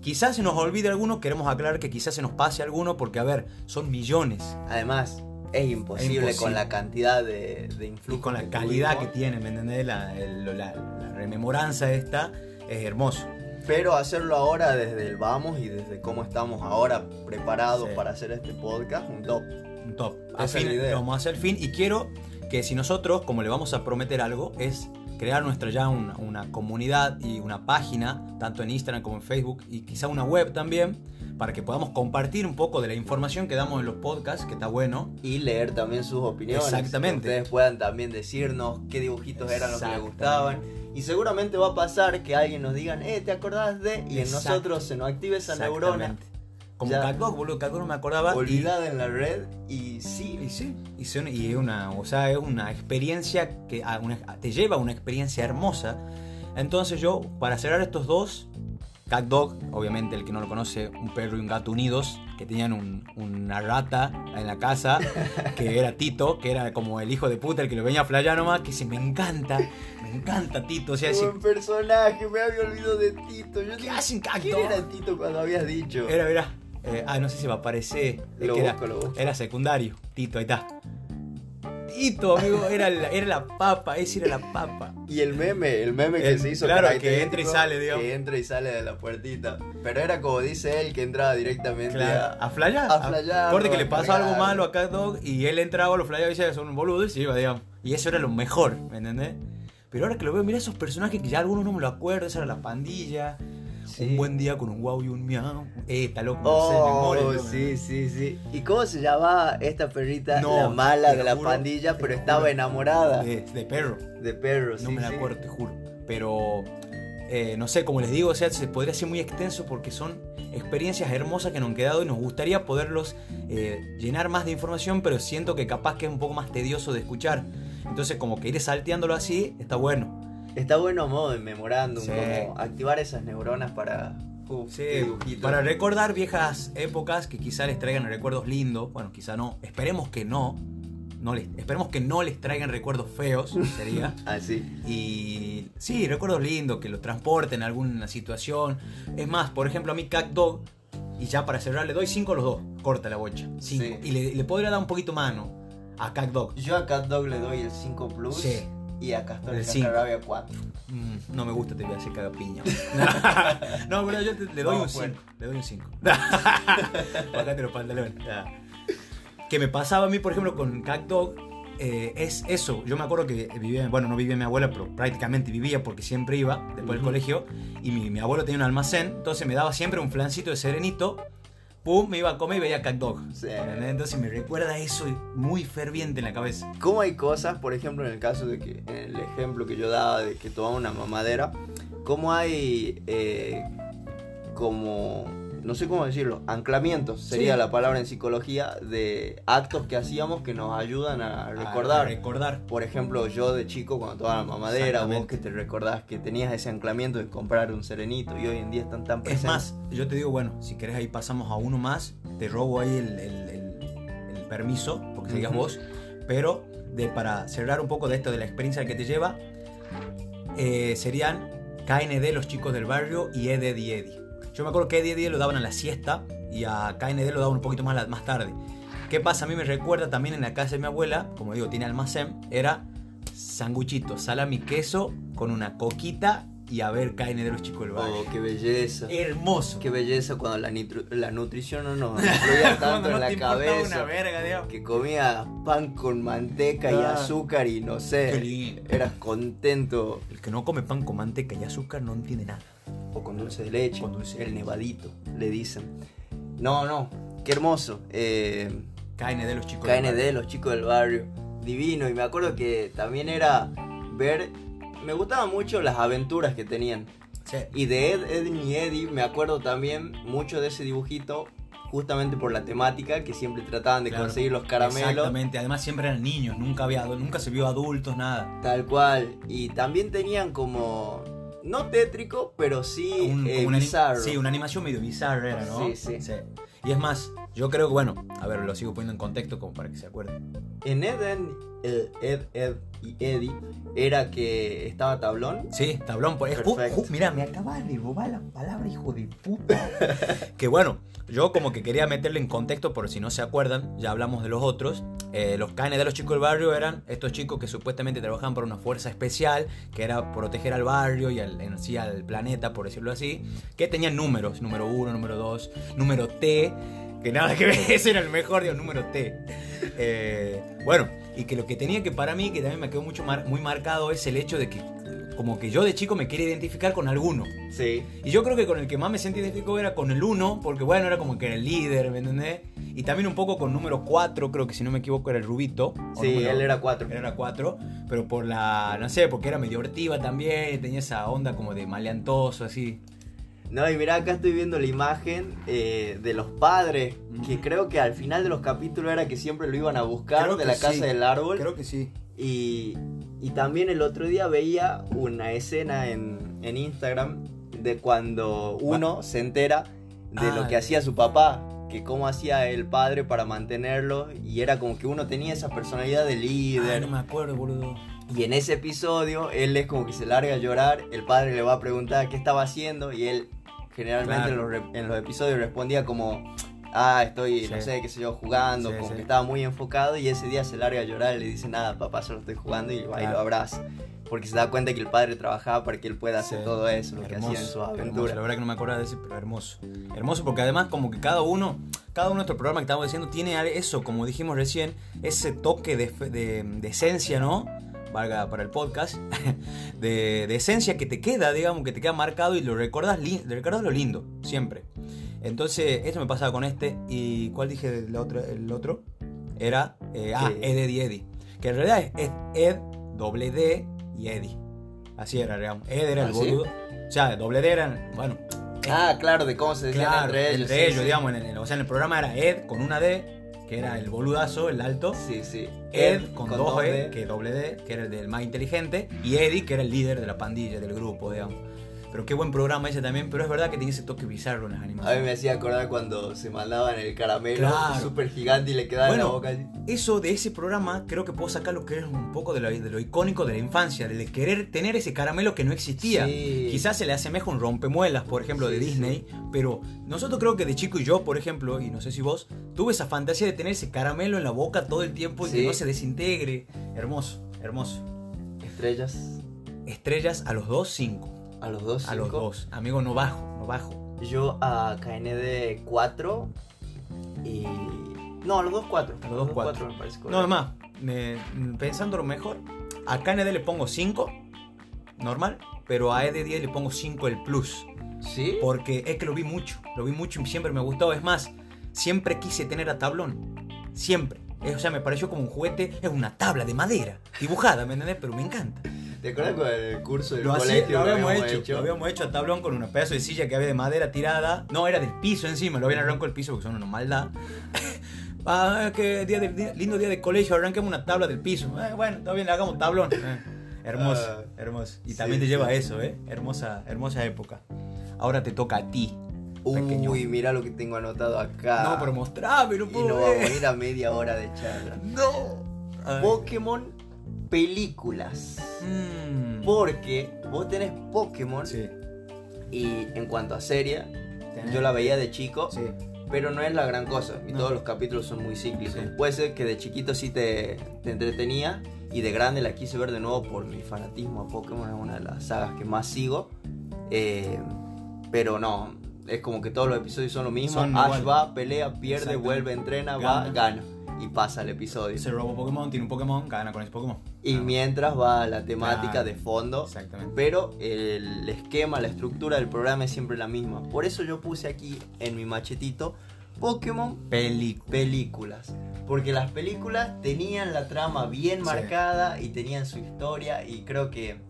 Quizás se nos olvide alguno, queremos aclarar que quizás se nos pase alguno, porque a ver, son millones. Además, es imposible, imposible. con la cantidad de, de Y influjos con la calidad que tiene, ¿me entendés? La, el- la- la rememoranza esta es hermoso. Pero hacerlo ahora desde el vamos y desde cómo estamos ahora preparados Sí. para hacer este podcast, un top. Un top. Es fin, lo vamos a hacer fin. Y quiero que si nosotros, como le vamos a prometer algo, es crear nuestra ya una, una comunidad y una página, tanto en Instagram como en Facebook, y quizá una web también, para que podamos compartir un poco de la información que damos en los podcasts, que está bueno. Y leer también sus opiniones. Exactamente. Que ustedes puedan también decirnos qué dibujitos eran los que les gustaban. Y seguramente va a pasar que alguien nos digan, eh, ¿te acordás de? Y en nosotros se nos active esa neurona. Como Dog, boludo, Cat Dog no me acordaba. y- olvidada en la red. Y sí, Y sí, y, son- y es una, o sea, es una experiencia que a una- te lleva a una experiencia hermosa. Entonces yo, para cerrar estos dos, Cat Dog, obviamente el que no lo conoce, un perro y un gato unidos, que tenían un- una rata en la casa, que era Tito, que era como el hijo de puta, el que lo venía a flayar nomás, que se me encanta, me encanta Tito, o sea, ese- buen personaje, me había olvidado de Tito. Yo ¿qué digo, hacen Cat ¿Quién Dog? era Tito cuando habías dicho? Era, era, eh, ah, no sé si va a aparecer, es Lo que era, lo busco. era secundario, Tito, ahí está. Tito, amigo, era la, era la papa, ese era la papa. Y el meme, el meme que El- se hizo claro, que entra y sale, digamos. Que entra y sale de la puertita. Pero era como dice él, que entraba directamente Claro, a... a flayar. a flayar, Corte que le pasó algo malo a Cat Dog y él entraba, lo flayaba y decía son un boludo y se iba, digamos. Y eso era lo mejor, ¿me entendés? Pero ahora que lo veo, mira esos personajes que ya algunos no me lo acuerdo, esa era la pandilla. Sí. Un buen día con un guau y un miau. Eh, está loco, no sé. Oh, ¿no? sí, sí, sí. ¿Y cómo se llamaba esta perrita? No, la mala de la juro, pandilla, pero juro. estaba enamorada De, de perro. de perro, No sí, me la sí. acuerdo, te juro. Pero, eh, no sé, como les digo, o sea, se podría ser muy extenso porque son experiencias hermosas que nos han quedado y nos gustaría poderlos eh, llenar más de información, pero siento que capaz que es un poco más tedioso de escuchar. Entonces, como que ir salteándolo así está bueno. Está bueno modo de memorándum, como activar esas neuronas para. para recordar viejas épocas que quizá les traigan recuerdos lindos. Bueno, quizá no. Esperemos que no. No les, esperemos que no les traigan recuerdos feos, sería. Así. Ah, y sí, recuerdos lindos, que los transporten a alguna situación. Es más, por ejemplo, a mí Cat Dog, y ya para cerrar, le doy 5 a los dos. Corta la bocha. Y le, le podría dar un poquito mano a Cat Dog. Yo a Cat Dog le doy el 5 Plus. Sí. Y a Castor el Cascarrabia 4. Mm, no me gusta, te voy a hacer caga piña. no, pero yo le doy un 5. Le doy un 5. Bájate los pantalones. Que me pasaba a mí, por ejemplo, con Cat Dog. Eh, es eso. Yo me acuerdo que vivía, bueno, no vivía mi abuela, pero prácticamente vivía porque siempre iba después del colegio. Y mi, mi, abuelo tenía un almacén, entonces me daba siempre un flancito de serenito pum, me iba a comer y veía Cat Dog. Entonces me recuerda eso muy ferviente en la cabeza. ¿Cómo hay cosas, por ejemplo, en el caso de que, en el ejemplo que yo daba de que tomaba una mamadera, cómo hay eh, como no sé cómo decirlo, anclamientos sería la palabra en psicología de actos que hacíamos que nos ayudan a recordar. recordar. Por ejemplo, yo de chico cuando tomaba la mamadera, vos que te recordás que tenías ese anclamiento de comprar un serenito y hoy en día están tan presentes. Es más, yo te digo, bueno, si querés ahí pasamos a uno más, te robo ahí el, permiso, porque sigas vos, pero de, para cerrar un poco de esto de la experiencia que te lleva, eh, serían KND, los chicos del barrio, y Ed, Eddie. Yo me acuerdo que Eddie lo daban a la siesta y a KND lo daban un poquito más, más tarde. ¿Qué pasa? A mí me recuerda también en la casa de mi abuela, como digo, tiene almacén, era sanguchito, salami, queso con una coquita y a ver KND de los chicos del barrio. Oh, qué belleza. Hermoso. Qué belleza cuando la, la nutrición no nos influía tanto en la cabeza. Que comía pan con manteca y ah. azúcar y no sé. Eras contento. El que no come pan con manteca y azúcar no entiende nada o con dulce de leche, con dulce el nevadito, le dicen. No, no, qué hermoso. Eh, KND, los chicos KND, del los chicos del barrio. Divino, y me acuerdo que también era ver. Me gustaban mucho las aventuras que tenían. Y de Ed, Ed y Eddie me acuerdo también mucho de ese dibujito justamente por la temática que siempre trataban de conseguir los caramelos. Exactamente, además siempre eran niños, nunca había nunca se vio adultos, nada. Tal cual, y también tenían como no tétrico, pero sí eh, bizarro. Sí, una animación medio bizarra era, ¿no? Sí, sí, Y es más, yo creo que, bueno, a ver, lo sigo poniendo en contexto como para que se acuerden. En Eden, el Ed, Ed y Eddie era que estaba tablón. Sí, tablón. Por, mira, me acabas de robar la palabra, hijo de puta. que bueno, yo como que quería meterle en contexto por si no se acuerdan, ya hablamos de los otros. Eh, los canes de los chicos del barrio eran estos chicos que supuestamente trabajaban por una fuerza especial, que era proteger al barrio y al, en sí al planeta, por decirlo así, que tenían números, número uno, número dos, número T, que nada que ver, ese era el mejor, digo, número T. Eh, bueno, y que lo que tenía que para mí, que también me quedó mucho muy marcado, es el hecho de que como que yo de chico me quería identificar con alguno. Sí. Y yo creo que con el que más me sentí identificado era con el uno, porque bueno, era como que era el líder, ¿me entendés? Y también un poco con número 4, creo que si no me equivoco era el Rubito. Sí, él era 4. Él era 4, pero por la, no sé, porque era medio hortiva también, tenía esa onda como de maleantoso, así. No, y mira, acá estoy viendo la imagen eh, de los padres, que creo que al final de los capítulos era que siempre lo iban a buscar de la casa del árbol. Creo que sí. Y, y, también el otro día veía una escena en, en Instagram de cuando uno se entera de lo que hacía su papá, que cómo hacía el padre para mantenerlo, y era como que uno tenía esa personalidad de líder. no me acuerdo, boludo. Y en ese episodio, él es como que se larga a llorar, el padre le va a preguntar qué estaba haciendo, y él generalmente en, los, episodios respondía como, ah, estoy, no sé, qué sé yo, jugando, como que estaba muy enfocado y ese día se larga a llorar y le dice, nada, papá, solo estoy jugando y y lo abraza. Porque se da cuenta que el padre trabajaba para que él pueda hacer todo eso, lo que hacía en su aventura. La verdad que no me acuerdo de decir, pero hermoso. Hermoso porque además como que cada uno, cada uno de nuestros programas que estamos diciendo tiene eso, como dijimos recién, ese toque de, de, de esencia, ¿no? Valga para el podcast, de, esencia que te queda, digamos, que te queda marcado y lo recuerdas, recuerdas lo lindo, siempre. Entonces, esto me pasaba con este. ¿Y cuál dije el otro? El otro? Era, eh, ah, Ed, Eddie, Eddie. Que en realidad es Ed, doble D y Eddie. Así era, digamos. Ed era el ¿Ah, boludo. O sea, doble D eran, bueno. Ah, claro, de cómo se decían entre ellos. Entre ellos, digamos. En el, o sea, en el programa era Ed con una D que era el boludazo, el alto. Sí, sí. Ed, con, dos E, que doble D, que era el del más inteligente. Y Eddie, que era el líder de la pandilla, del grupo, digamos. Pero qué buen programa ese también, pero es verdad que tiene ese toque bizarro en las A animaciones. mí me hacía acordar cuando se mandaban el caramelo Claro. súper gigante y le quedaba en la boca. así. eso de ese programa creo que puedo sacar lo que es un poco de lo, de lo icónico de la infancia, de querer tener ese caramelo que no existía. Sí. Quizás se le asemeja un rompemuelas, por ejemplo, de Sí, Disney, pero nosotros creo que de chico y yo, por ejemplo, y no sé si vos, tuve esa fantasía de tener ese caramelo en la boca todo el tiempo y que no se desintegre. Hermoso, hermoso. Estrellas Estrellas a los dos, cinco. A los dos. A los cinco. dos. Amigo, no bajo, no bajo. Yo a KND 4 y. No, a los dos 4. A los dos cuatro. me parece No, correcto. es más, me- pensándolo mejor, a KND le pongo 5, normal, pero a ED10 le pongo 5 el plus. ¿Sí? Porque es que lo vi mucho, lo vi mucho y siempre me gustó. Es más, siempre quise tener a tablón. Siempre. Es- o sea, me pareció como un juguete, es una tabla de madera, dibujada, ¿me entendés? Pero me encanta. ¿Te acuerdas con el curso del Lo, hacía- colegio lo que habíamos hecho, lo habíamos hecho a tablón con un pedazo de silla que había de madera tirada. No, era del piso encima, lo habían arrancado el piso porque son una maldad. ah, que día de- día- lindo día de colegio, arranquemos una tabla del piso. Eh, bueno, está bien, le hagamos tablón. Eh, hermoso, Ah, hermoso. Y sí, también te lleva a eso, ¿eh? Hermosa, hermosa época. Ahora te toca a ti. pequeño. Uy, mira lo que tengo anotado acá. No, pero mostrame, no Y puedo nos vamos a ir a media hora de charla. No. Ay. Pokémon películas. Mm. Porque vos tenés Pokémon Sí, y en cuanto a serie, tenés- yo la veía de chico, Sí. pero no es la gran cosa. Y No. todos los capítulos son muy cíclicos. Sí. Puede ser que de chiquito sí te, te entretenía y de grande la quise ver de nuevo por mi fanatismo a Pokémon. Es una de las sagas que más sigo. Eh, pero no, es como que todos los episodios son lo mismo. Son Ash igual. va, pelea, pierde, vuelve, entrena, va, Gana. Y pasa el episodio. Se roba un Pokémon, tiene un Pokémon, gana con ese Pokémon. Y Ah, mientras va la temática Claro. de fondo. Exactamente. Pero el esquema, la estructura del programa es siempre la misma. Por eso yo puse aquí en mi machetito Pokémon Película. películas. Porque las películas tenían la trama bien Sí. marcada y tenían su historia. Y creo que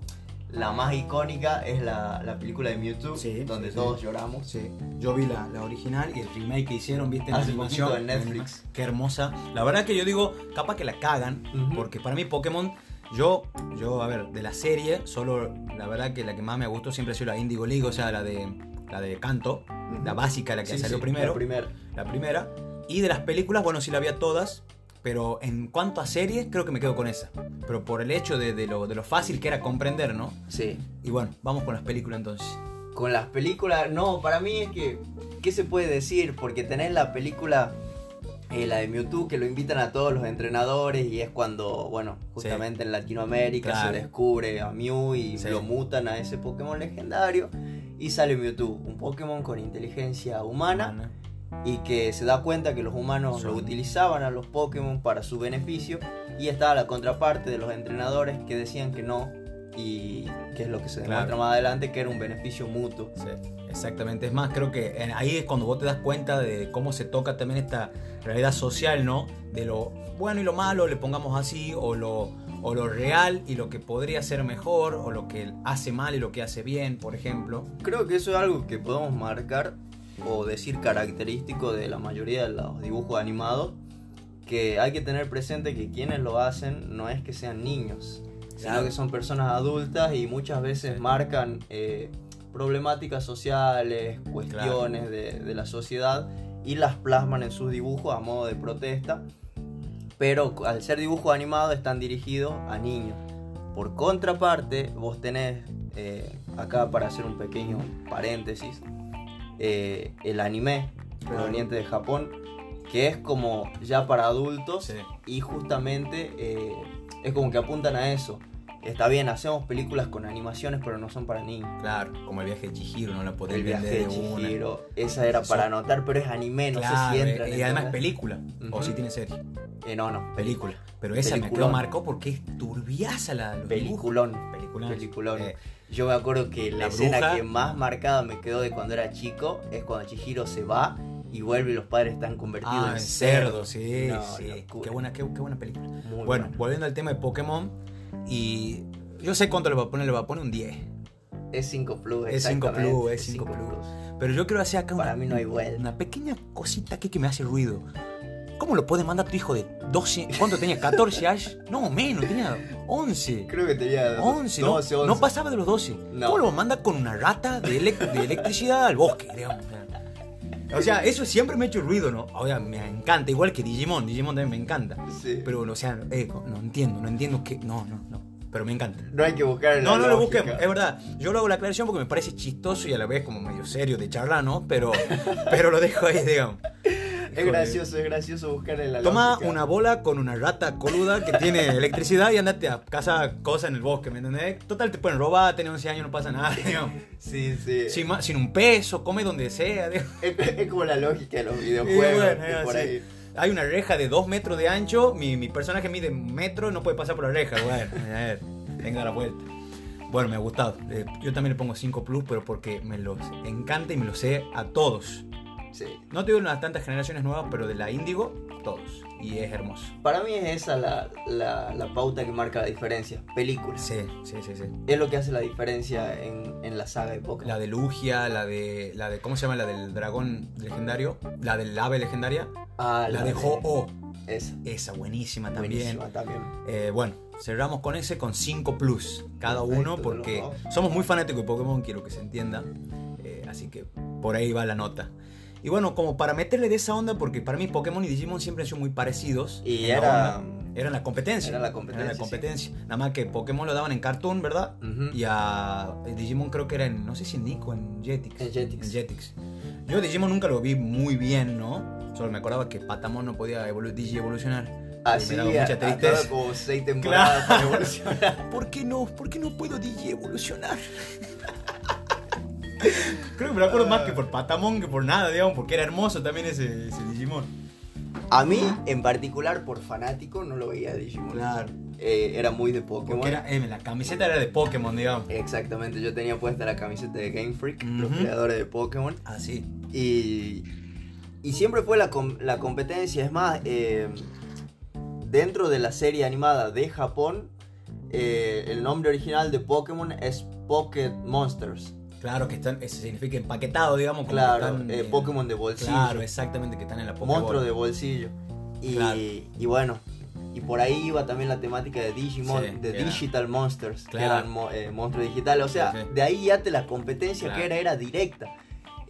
la más icónica es la, la película de Mewtwo, Sí, donde sí, todos sí. lloramos. Yo vi la, la original y el remake que hicieron, viste, en Hace animación. en Netflix. Qué hermosa. La verdad que yo digo, capaz que la cagan, porque para mí Pokémon, yo, yo, a ver, de la serie, solo, la verdad que la que más me gustó siempre ha sido la Indigo League, o sea, la de, la de Canto, la básica, la que salió primero. La primera. la primera. Y de las películas, bueno, sí la vi a todas. Pero en cuanto a series, creo que me quedo con esa. Pero por el hecho de, de lo, de lo fácil que era comprender, ¿no? Sí. Y bueno, vamos con las películas entonces. Con las películas, no, para mí es que, ¿qué se puede decir? Porque tenés la película, eh, la de Mewtwo, que lo invitan a todos los entrenadores y es cuando, bueno, justamente en Latinoamérica Claro. se descubre a Mew y Sí. lo mutan a ese Pokémon legendario y sale Mewtwo, un Pokémon con inteligencia humana Humana. Y que se da cuenta que los humanos lo utilizaban a los Pokémon para su beneficio y estaba la contraparte de los entrenadores que decían que no y que es lo que se Claro. demuestra más adelante que era un beneficio mutuo. Sí, exactamente. Es más, creo que en- ahí es cuando vos te das cuenta de cómo se toca también esta realidad social, ¿no? De lo bueno y lo malo, le pongamos así, o lo, o lo real y lo que podría ser mejor, o lo que hace mal y lo que hace bien, por ejemplo. Creo que eso es algo que podemos marcar o decir característico de la mayoría de los dibujos animados, que hay que tener presente que quienes lo hacen no es que sean niños, sino que son personas adultas y muchas veces marcan eh, problemáticas sociales, cuestiones de, de la sociedad y las plasman en sus dibujos a modo de protesta, pero al ser dibujos animados están dirigidos a niños. Por contraparte, vos tenés eh, acá para hacer un pequeño paréntesis, eh, el anime proveniente de Japón, que es como ya para adultos Sí. y justamente eh, es como que apuntan a eso. Está bien, hacemos películas con animaciones, pero no son para niños. Claro, como el viaje de Chihiro, no la podés El viaje de de una. Chihiro, esa era Eso- para anotar, pero es anime, no Claro, sé si entra. y además película, o si tiene serie. Eh, no, no, Película. Pero esa me quedó Peliculón. marcó porque es turbiaza la Peliculón. Peliculón. Peliculón. Eh, Yo me acuerdo que la, La escena que más marcada me quedó de cuando era chico es cuando Chihiro se va y vuelve y los padres están convertidos ah, en en cerdo, sí, No, sí. locura. Qué buena, qué, qué buena película. Muy bueno, volviendo al tema de Pokémon, y yo sé cuánto le va a poner, le va a poner un 10. Es 5 Plus, Es 5 exactamente, Plus, es 5 Plus. Pero yo quiero hacer acá Para una, mí no hay vuelta. una pequeña cosita aquí que me hace ruido. ¿Cómo lo puedes mandar a tu hijo de 12? ¿Cuánto tenía? ¿14 años? No, menos, tenía 11. Creo que tenía 11, ¿no? 12, 11. No pasaba de los 12. No. ¿Cómo lo manda con una rata de, de electricidad al bosque, digamos? O sea, eso siempre me ha hecho ruido, ¿no? O sea, me encanta, igual que Digimon, Digimon también me encanta. Sí. Pero, o sea, eh, no entiendo, no entiendo que... No, no, no. Pero me encanta. No hay que buscar No, no lo busquemos, es verdad. Yo lo hago la aclaración porque me parece chistoso y a la vez como medio serio de charlar, ¿no? Pero, pero lo dejo ahí, digamos. Es gracioso, es gracioso buscar la Toma lógica. una bola con una rata coluda que tiene electricidad y andate a casa cosas en el bosque, ¿me entendés? Total, te pueden robar, tenés 11 años, no pasa nada, digamos. Sí, sí. Sin, un peso, come donde sea. Es, es como la lógica de los videojuegos. bueno, que es por así. ahí. Hay una reja de 2 metros de ancho, mi, mi personaje mide un metro, no puede pasar por la reja, bueno, a ver, venga la vuelta. Bueno, me ha gustado. Eh, yo también le pongo 5 plus, pero porque me los encanta y me los sé a todos. Sí. No te digo unas tantas generaciones nuevas, pero de la Índigo, todos. Y es hermoso. Para mí es esa la, la, la pauta que marca la diferencia. Películas. Sí, sí, sí, sí. Es lo que hace la diferencia en, en la saga de Pokémon. La de Lugia, la de, la de. ¿Cómo se llama? La del dragón legendario. La del ave legendaria. Ah, La de Ho-Oh. Esa. Esa, buenísima también. Buenísima también. Eh, bueno, cerramos con ese con 5 plus cada Perfecto, uno porque somos muy fanáticos de Pokémon, quiero que se entienda. Eh, así que por ahí va la nota. Y bueno, como para meterle de esa onda, porque para mí Pokémon y Digimon siempre han sido muy parecidos. Y la era- onda. Eran la competencia. Era la competencia, Era la sí. competencia. Nada más que Pokémon lo daban en Cartoon, ¿verdad? Ujú. Y a Digimon creo que era en, no sé si en Nico, en Jetix. En Jetix. En Jetix. Yo Digimon nunca lo vi muy bien, ¿no? Solo me acordaba que Patamon no podía evolu Digi evolucionar. Así, me daba a- mucha tristeza. como seis temporadas para evolucionar. ¿Por qué no? ¿Por qué no puedo Digi evolucionar? Creo que me lo acuerdo más que por Patamon que por nada, digamos, porque era hermoso también ese, ese Digimon. A mí, en particular, por fanático, no lo veía Digimon. Claro. Eh, era muy de Pokémon. Porque era, eh, la camiseta era de Pokémon, digamos. Exactamente, yo tenía puesta la camiseta de Game Freak, los creadores de Pokémon. Así. Y, y siempre fue la, com- la competencia. Es más, eh, dentro de la serie animada de Japón, eh, el nombre original de Pokémon es Pocket Monsters. Claro que están, eso significa empaquetado, digamos. como Claro, están, eh, Pokémon de bolsillo. Claro, exactamente, que están en la Pokéball. monstruo de bolsillo. Y, Claro. y bueno, y por ahí iba también la temática de Digimon, Sí, de era- Digital Monsters, que eran eh, monstruos digitales. O sea, Sí, sí. de ahí ya te la competencia Claro. que era, era directa.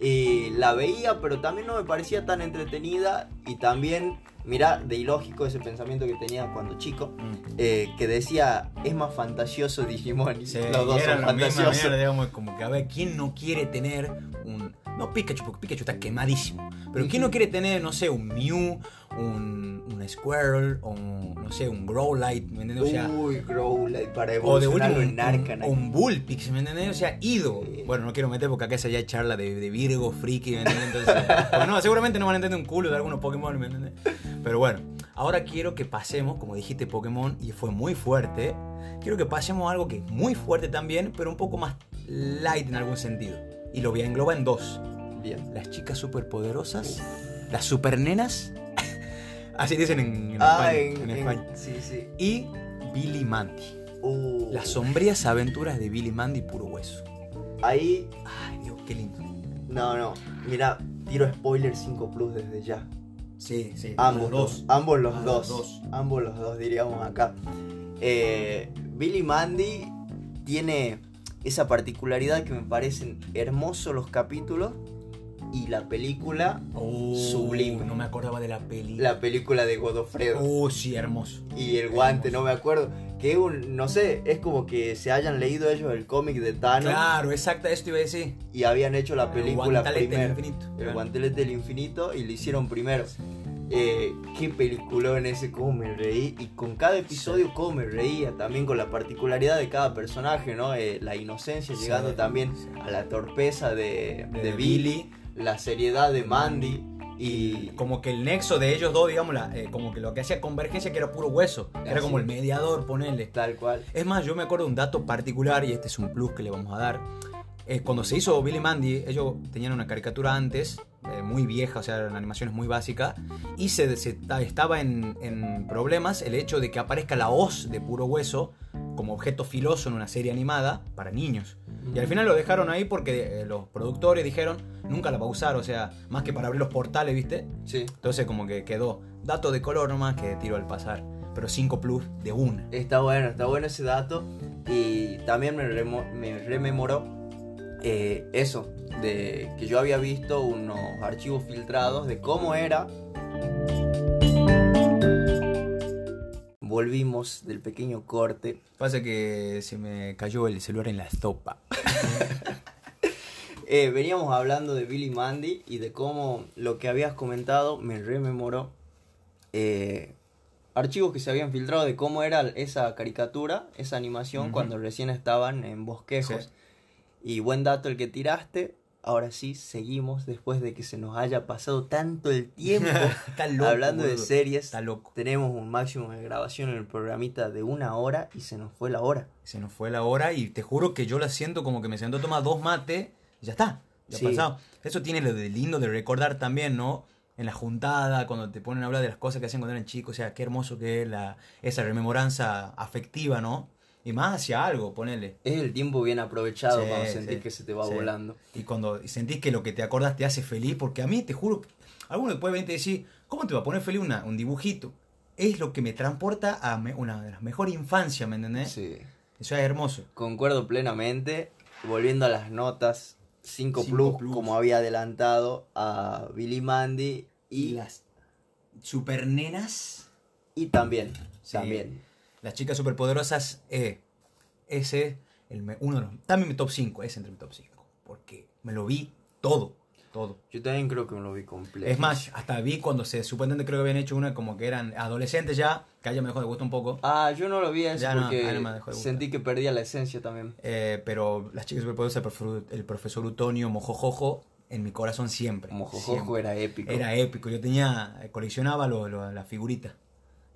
Y la veía, pero también no me parecía tan entretenida. Y también, mira, de ilógico ese pensamiento que tenía cuando chico, Mm. eh, que decía, es más fantasioso Digimon. Sí, los dos son fantasiosos. mierda, digamos, como que a ver, ¿quién no quiere tener un... No Pikachu, porque Pikachu está quemadísimo. Pero ¿quién no quiere tener, no sé, un Mew, un, un Squirrel, o un, no sé, un Growlite, ¿me entiendes? O sea, Uy, Growlite para o de último evolucionarlo un, en Arcanine. un, un Bullpix, ¿me entiendes? O sea, Ido. Sí. Bueno, no quiero meter porque acá esa ya charla de, de Virgo, friki, ¿me entiendes? Entonces, porque no, seguramente no van a entender un culo de algunos Pokémon, ¿me entiendes? Pero bueno, ahora quiero que pasemos, como dijiste Pokémon, y fue muy fuerte, quiero que pasemos a algo que es muy fuerte también, pero un poco más light en algún sentido. Y lo voy a englobar en dos. Bien. Las chicas superpoderosas, las supernenas, así dicen en, en Ah, España. en, España. sí, sí. Y Billy Mandy. Uh, Las sombrías aventuras de Billy Mandy puro hueso. Ahí, Ay, Dios, qué lindo. no, no. Mira, tiro spoiler 5 Plus desde ya. Sí, sí. Ambos los Ambos los Ah, dos. los dos. Ambos los dos, diríamos acá. Eh, Billy Mandy tiene esa particularidad que me parecen hermosos los capítulos y la película, Sublime. Oh, No me acordaba de la peli. la película de Godofredo. Oh, sí, hermoso. y el guante, no me acuerdo. Que un, no sé, es como que se hayan leído ellos el cómic de Thanos Claro, exacto, esto iba a decir. y habían hecho la El película guantelete del primero. infinito. El Claro. guantelete del infinito y lo hicieron primero. Eh, qué peliculón ese, cómo me reí. Y con cada episodio, cómo me reía. También con la particularidad de cada personaje, ¿no? Eh, la inocencia Sí, llegando también sí. a la torpeza de, De de Billy, la seriedad de Mandy. Y Como que el nexo de ellos dos, digamos, la- eh, como que lo que hacía convergencia que era puro hueso. Era como el mediador, ponerle. tal cual. Es más, yo me acuerdo de un dato particular, y este es un plus que le vamos a dar. Eh, cuando se hizo Billy Mandy, ellos tenían una caricatura antes, eh, muy vieja, o sea, eran animaciones muy básicas, y se, se- estaba en, en problemas el hecho de que aparezca la hoz de puro hueso como objeto filoso en una serie animada para niños. Y al final lo dejaron ahí porque eh, los productores dijeron, nunca la va a usar, o sea, más que para abrir los portales, ¿viste? Sí. Entonces como que quedó. Dato de color nomás que tiro al pasar. Pero 5 plus de una. Está bueno, está bueno ese dato. Y también me, me rememoró eh, eso, de que yo había visto unos archivos filtrados de cómo era. Volvimos del pequeño corte. Pasa que se me cayó el celular en la estopa. Eh, veníamos hablando de Billy Mandy y de cómo lo que habías comentado me rememoró eh, archivos que se habían filtrado de cómo era esa caricatura, esa animación cuando recién estaban en bosquejos. Y buen dato el que tiraste. Ahora sí, seguimos después de que se nos haya pasado tanto el tiempo hablando de series. Está loco. Tenemos un máximo de grabación en el programita de una hora y se nos fue la hora. Se nos fue la hora y te juro que yo la siento como que me siento a tomar dos mates ya está, ya ha pasado. Eso tiene lo de lindo de recordar también, ¿no? En la juntada, cuando te ponen a hablar de las cosas que hacen cuando eran chicos, o sea, qué hermoso que es la, esa rememoranza afectiva, ¿no? Y más hacia algo, ponele. Es el tiempo bien aprovechado cuando sentís que se te va volando. Y cuando sentís que lo que te acordas te hace feliz, porque a mí te juro, alguno puede venir y decir, ¿cómo te va a poner feliz una, un dibujito? Es lo que me transporta a una de las mejores infancias, ¿me entendés? Sí. Eso es hermoso. Concuerdo plenamente. Volviendo a las notas, 5 plus, como había adelantado a Billy Mandy y, las super nenas y también también las chicas superpoderosas eh, ese el uno de los también mi top 5 es entre mi top 5 porque me lo vi todo todo. Yo también creo que me lo vi completo. Es más, hasta vi cuando se supuestamente creo que habían hecho una como que eran adolescentes ya, que a ella me dejó de gustar un poco. Ah, yo no lo vi eso porque sentí que perdía la esencia también. Eh, pero las chicas superpoderosas, el profesor Utonio, Mojojojo, en mi corazón siempre. Mojojojo era épico. Era épico, yo tenía, coleccionaba lo, las figuritas.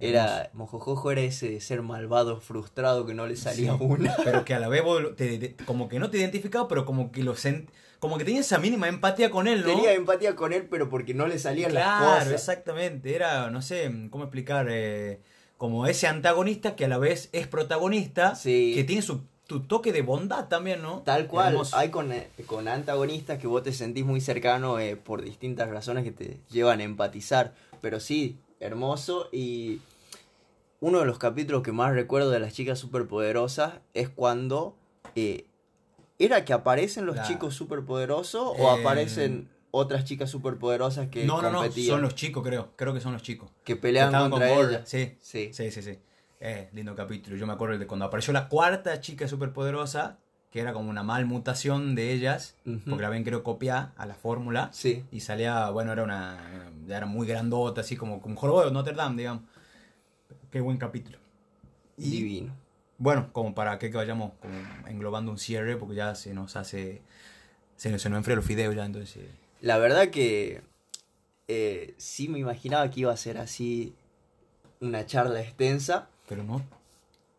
Era, Mojojojo era ese ser malvado, frustrado, que no le salía una. Pero que a la vez como que no te identificaba, pero como que lo sent, como que tenía esa mínima empatía con él, ¿no? Tenía empatía con él, pero porque no le salían las cosas. Claro, exactamente. Era, no sé, ¿cómo explicar? Eh, como ese antagonista que a la vez es protagonista, que tiene su tu toque de bondad también, ¿no? Tal cual. Hay con, eh, con, antagonistas que vos te sentís muy cercano eh, por distintas razones que te llevan a empatizar. Pero sí, hermoso. Y uno de los capítulos que más recuerdo de las chicas superpoderosas es cuando ¿Era que aparecen los chicos superpoderosos o aparecen otras chicas superpoderosas que no, competían? No, no, son los chicos, creo. Creo que son los chicos. Que pelean contra ellas. Sí, sí, sí, sí. sí. Eh, lindo capítulo. Yo me acuerdo de cuando apareció la cuarta chica superpoderosa, que era como una mal mutación de ellas, porque la ven creo copiar a la fórmula. Sí. Y salía, bueno, era una, era muy grandota, así como un jorobado de Notre Dame, digamos. Qué buen capítulo. Divino. Bueno, como para que vayamos como englobando un cierre, porque ya se nos hace. Se nos, se nos enfría los fideos ya, entonces. La verdad que. Eh, sí me imaginaba que iba a ser así. Una charla extensa. Pero no.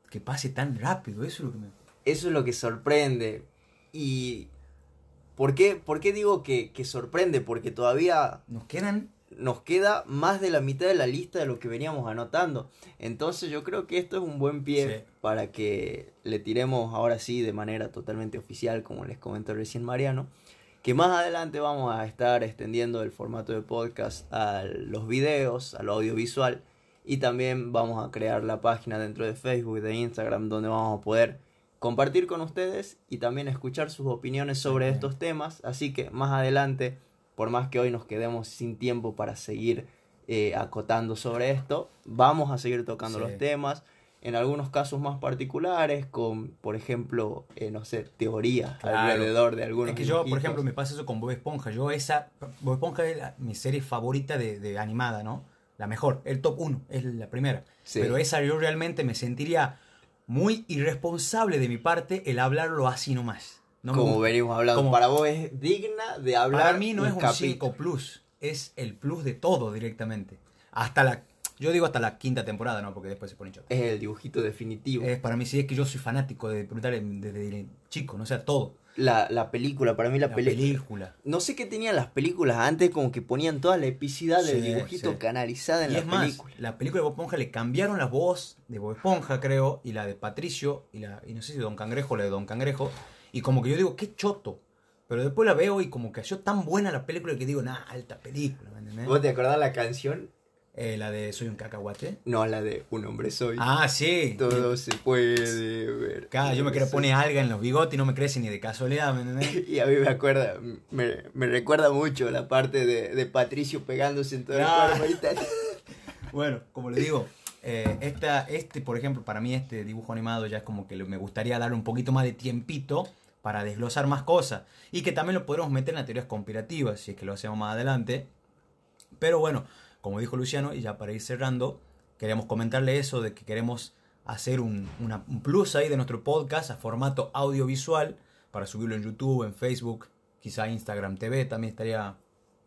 Que pase tan rápido, eso es lo que me. Eso es lo que sorprende. Y. ¿Por qué, por qué digo que, que sorprende? Porque todavía. Nos quedan nos queda más de la mitad de la lista de lo que veníamos anotando. Entonces yo creo que esto es un buen pie para que le tiremos ahora sí de manera totalmente oficial, como les comentó recién Mariano, que más adelante vamos a estar extendiendo el formato de podcast a los videos, al audiovisual y también vamos a crear la página dentro de Facebook y de Instagram donde vamos a poder compartir con ustedes y también escuchar sus opiniones sobre estos temas. Así que más adelante por más que hoy nos quedemos sin tiempo para seguir eh, acotando sobre esto, vamos a seguir tocando los temas, en algunos casos más particulares, con, por ejemplo, eh, no sé, teorías alrededor de algunos. Es que yo, por ejemplo, me pasa eso con Bob Esponja. Yo esa, Bob Esponja es mi serie favorita de, animada, ¿no? La mejor, el top 1, es la primera. Pero esa yo realmente me sentiría muy irresponsable de mi parte el hablarlo así nomás como venimos hablando, para vos es digna de hablar. Para mí no es un 5 plus, es el plus de todo directamente. Hasta la, yo digo hasta la quinta temporada, ¿no? Porque después se pone choque. Es el dibujito definitivo. Es, para mí sí es que yo soy fanático de Brutal desde, chico, no o sea, todo. La, la, película, para mí la, la película. No sé qué tenían las películas antes, como que ponían toda la epicidad del dibujito canalizada en y la es película. Más, la película de Bob Esponja le cambiaron la voz de Bob Esponja, creo, y la de Patricio, y la, y no sé si Don Cangrejo, la de Don Cangrejo, y como que yo digo, qué choto. Pero después la veo y como que ha sido tan buena la película que digo, nah, alta película. ¿Vos te acordás la canción? Eh, la de Soy un cacahuate. No, la de Un hombre soy. Ah, sí. Todo se puede ver. Claro, yo me quiero poner alga en los bigotes y no me crece ni de casualidad, ¿me entendés? Y a mí me acuerda, me, me recuerda mucho la parte de, de Patricio pegándose en todo Ah. el cuerpo. ahorita. Bueno, como le digo, eh, esta, este, por ejemplo, para mí este dibujo animado ya es como que me gustaría darle un poquito más de tiempito para desglosar más cosas. Y que también lo podremos meter en las teorías conspirativas, si es que lo hacemos más adelante. Pero bueno, como dijo Luciano, y ya para ir cerrando, queríamos comentarle eso de que queremos hacer un, una- un plus ahí de nuestro podcast a formato audiovisual para subirlo en YouTube, en Facebook, quizá Instagram TV también estaría...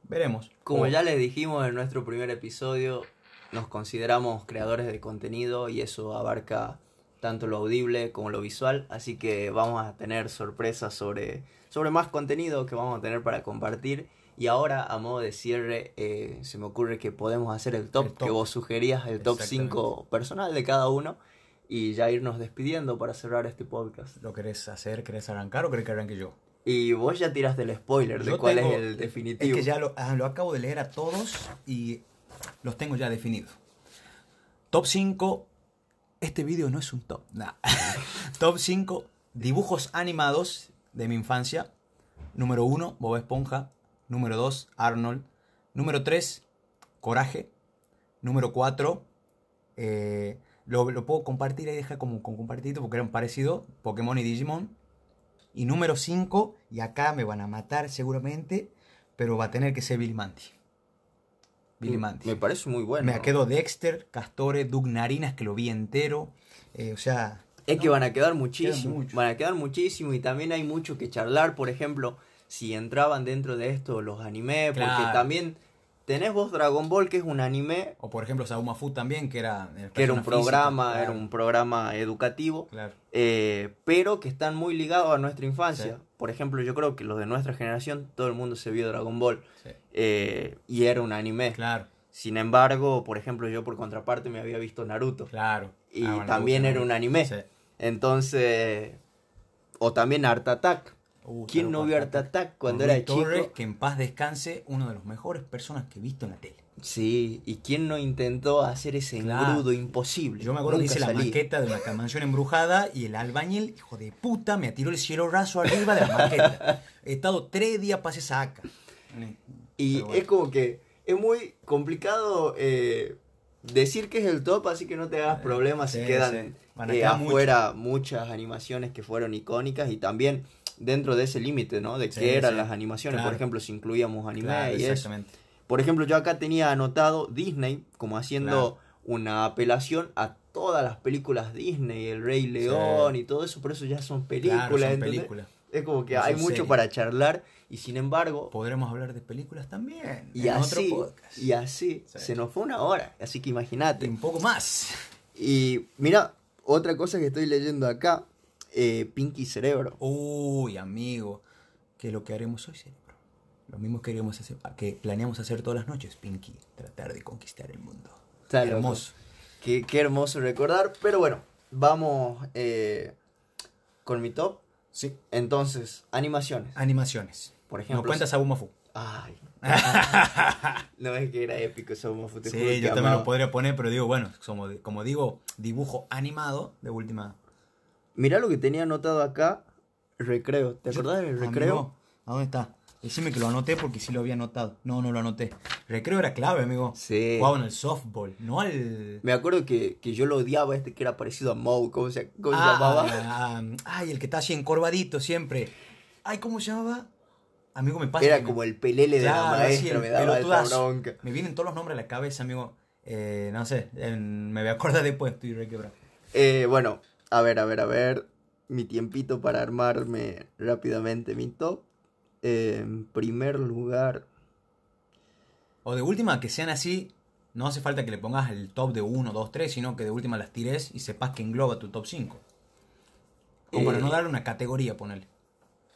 Veremos. Como ya les dijimos en nuestro primer episodio, nos consideramos creadores de contenido y eso abarca tanto lo audible como lo visual, así que vamos a tener sorpresas sobre, sobre más contenido que vamos a tener para compartir. Y ahora, a modo de cierre, eh, se me ocurre que podemos hacer el top, El top. que vos sugerías, el top Exactamente. 5 personal de cada uno, y ya irnos despidiendo para cerrar este podcast. ¿Lo querés hacer? ¿Querés arrancar o querés que arranque yo? Y vos ya tiraste el spoiler de cuál tengo- es el definitivo. Es que ya lo, ah, lo acabo de leer a todos y los tengo ya definidos. Top 5. Este vídeo no es un top. nah. top 5 dibujos animados de mi infancia. Número 1, Bob Esponja. Número 2, Arnold. Número 3, Coraje. Número 4, lo, lo puedo compartir ahí, deja como con compartido porque eran parecidos, Pokémon y Digimon. Y número 5, y acá me van a matar seguramente, pero va a tener que ser Billy Mandy. Billy. Mm, Me parece muy bueno. Me quedo Dexter, Castore, Doug Narinas, que lo vi entero. Eh, o sea, Es que van a quedar muchísimo. Van a quedar muchísimo y también hay mucho que charlar. Por ejemplo, si entraban dentro de esto los animes, porque también tenés vos Dragon Ball, que es un anime, O por ejemplo, Sauma Fu también, que era. que era un física, programa, claro, era un programa educativo, Claro. eh, pero que están muy ligados a nuestra infancia. Sí. Por ejemplo, yo creo que los de nuestra generación, todo el mundo se vio Dragon Ball sí, eh, y era un anime. Claro, Sin embargo, por ejemplo, yo por contraparte me había visto Naruto. claro. Y Ah, bueno, también era un me anime. Sí. Entonces, o también Art Attack. Uh, ¿Quién no vio Art Attack? Cuando era Torres, chico? que en paz descanse, una de las mejores personas que he visto en la tele. Sí, y quién no intentó hacer ese Claro. engrudo imposible. Yo me acuerdo que Nunca hice la maqueta de una ca- mansión embrujada y el albañil, hijo de puta, me atiró el cielo raso arriba de la maqueta. He estado tres días para esa saca. Y bueno. es como que es muy complicado eh, decir que es el top, así que no te hagas Eh, problemas si quedan sí. Eh, afuera muchas animaciones que fueron icónicas y también dentro de ese límite, ¿no? De Sí, qué eran las animaciones, Claro. por ejemplo, si incluíamos anime Claro, y eso. exactamente. Por ejemplo, yo acá tenía anotado Disney como haciendo una apelación a todas las películas Disney, El Rey León y todo eso, por eso ya son películas. Es como que No hay mucho series. para charlar y sin embargo, Podremos hablar de películas también. y en así, otro podcast. y así, Sí. se nos fue una hora, así que imagínate. un poco más. Y mira, otra cosa que estoy leyendo acá, eh, Pinky Cerebro. Uy, amigo, que lo que haremos hoy, cerebro. Lo mismo que hacer, que planeamos hacer todas las noches, Pinky, tratar de conquistar el mundo. Está loco. Hermoso. Qué, qué hermoso recordar, pero bueno, vamos eh, con mi top. Sí. Entonces, animaciones. Animaciones. Por Nos ejemplo, cuentas a Bumafu. Ay. no es que era épico juro Sí, yo también amaba. lo podría poner, pero digo, bueno, como, como digo, dibujo animado de última. Mirá lo que tenía anotado acá. Recreo. ¿Te acordás del recreo? Amigo, ¿A dónde está? Decime que lo anoté porque sí lo había anotado. No, no lo anoté. Recreo era clave, amigo. Sí. Jugaban al softball, no al. Me acuerdo que, que yo lo odiaba este que era parecido a Moe. ¿Cómo se, cómo se Ah, llamaba? ah, ay, el que está así encorvadito siempre. Ay, ¿cómo se llamaba? Amigo, me pasa. Era me- como el pelele de la maestra. me daba esa bronca. Me vienen todos los nombres a la cabeza, amigo. Eh, no sé, en- me voy a acordar después, estoy re quebrado. Eh, bueno, a ver, a ver, a ver. Mi tiempito para armarme rápidamente mi top. Eh, en primer lugar. O de última, que sean así, no hace falta que le pongas el top de 1, 2, 3, sino que de última las tires y sepas que engloba tu top 5. Como para Eh, no darle una categoría, ponele.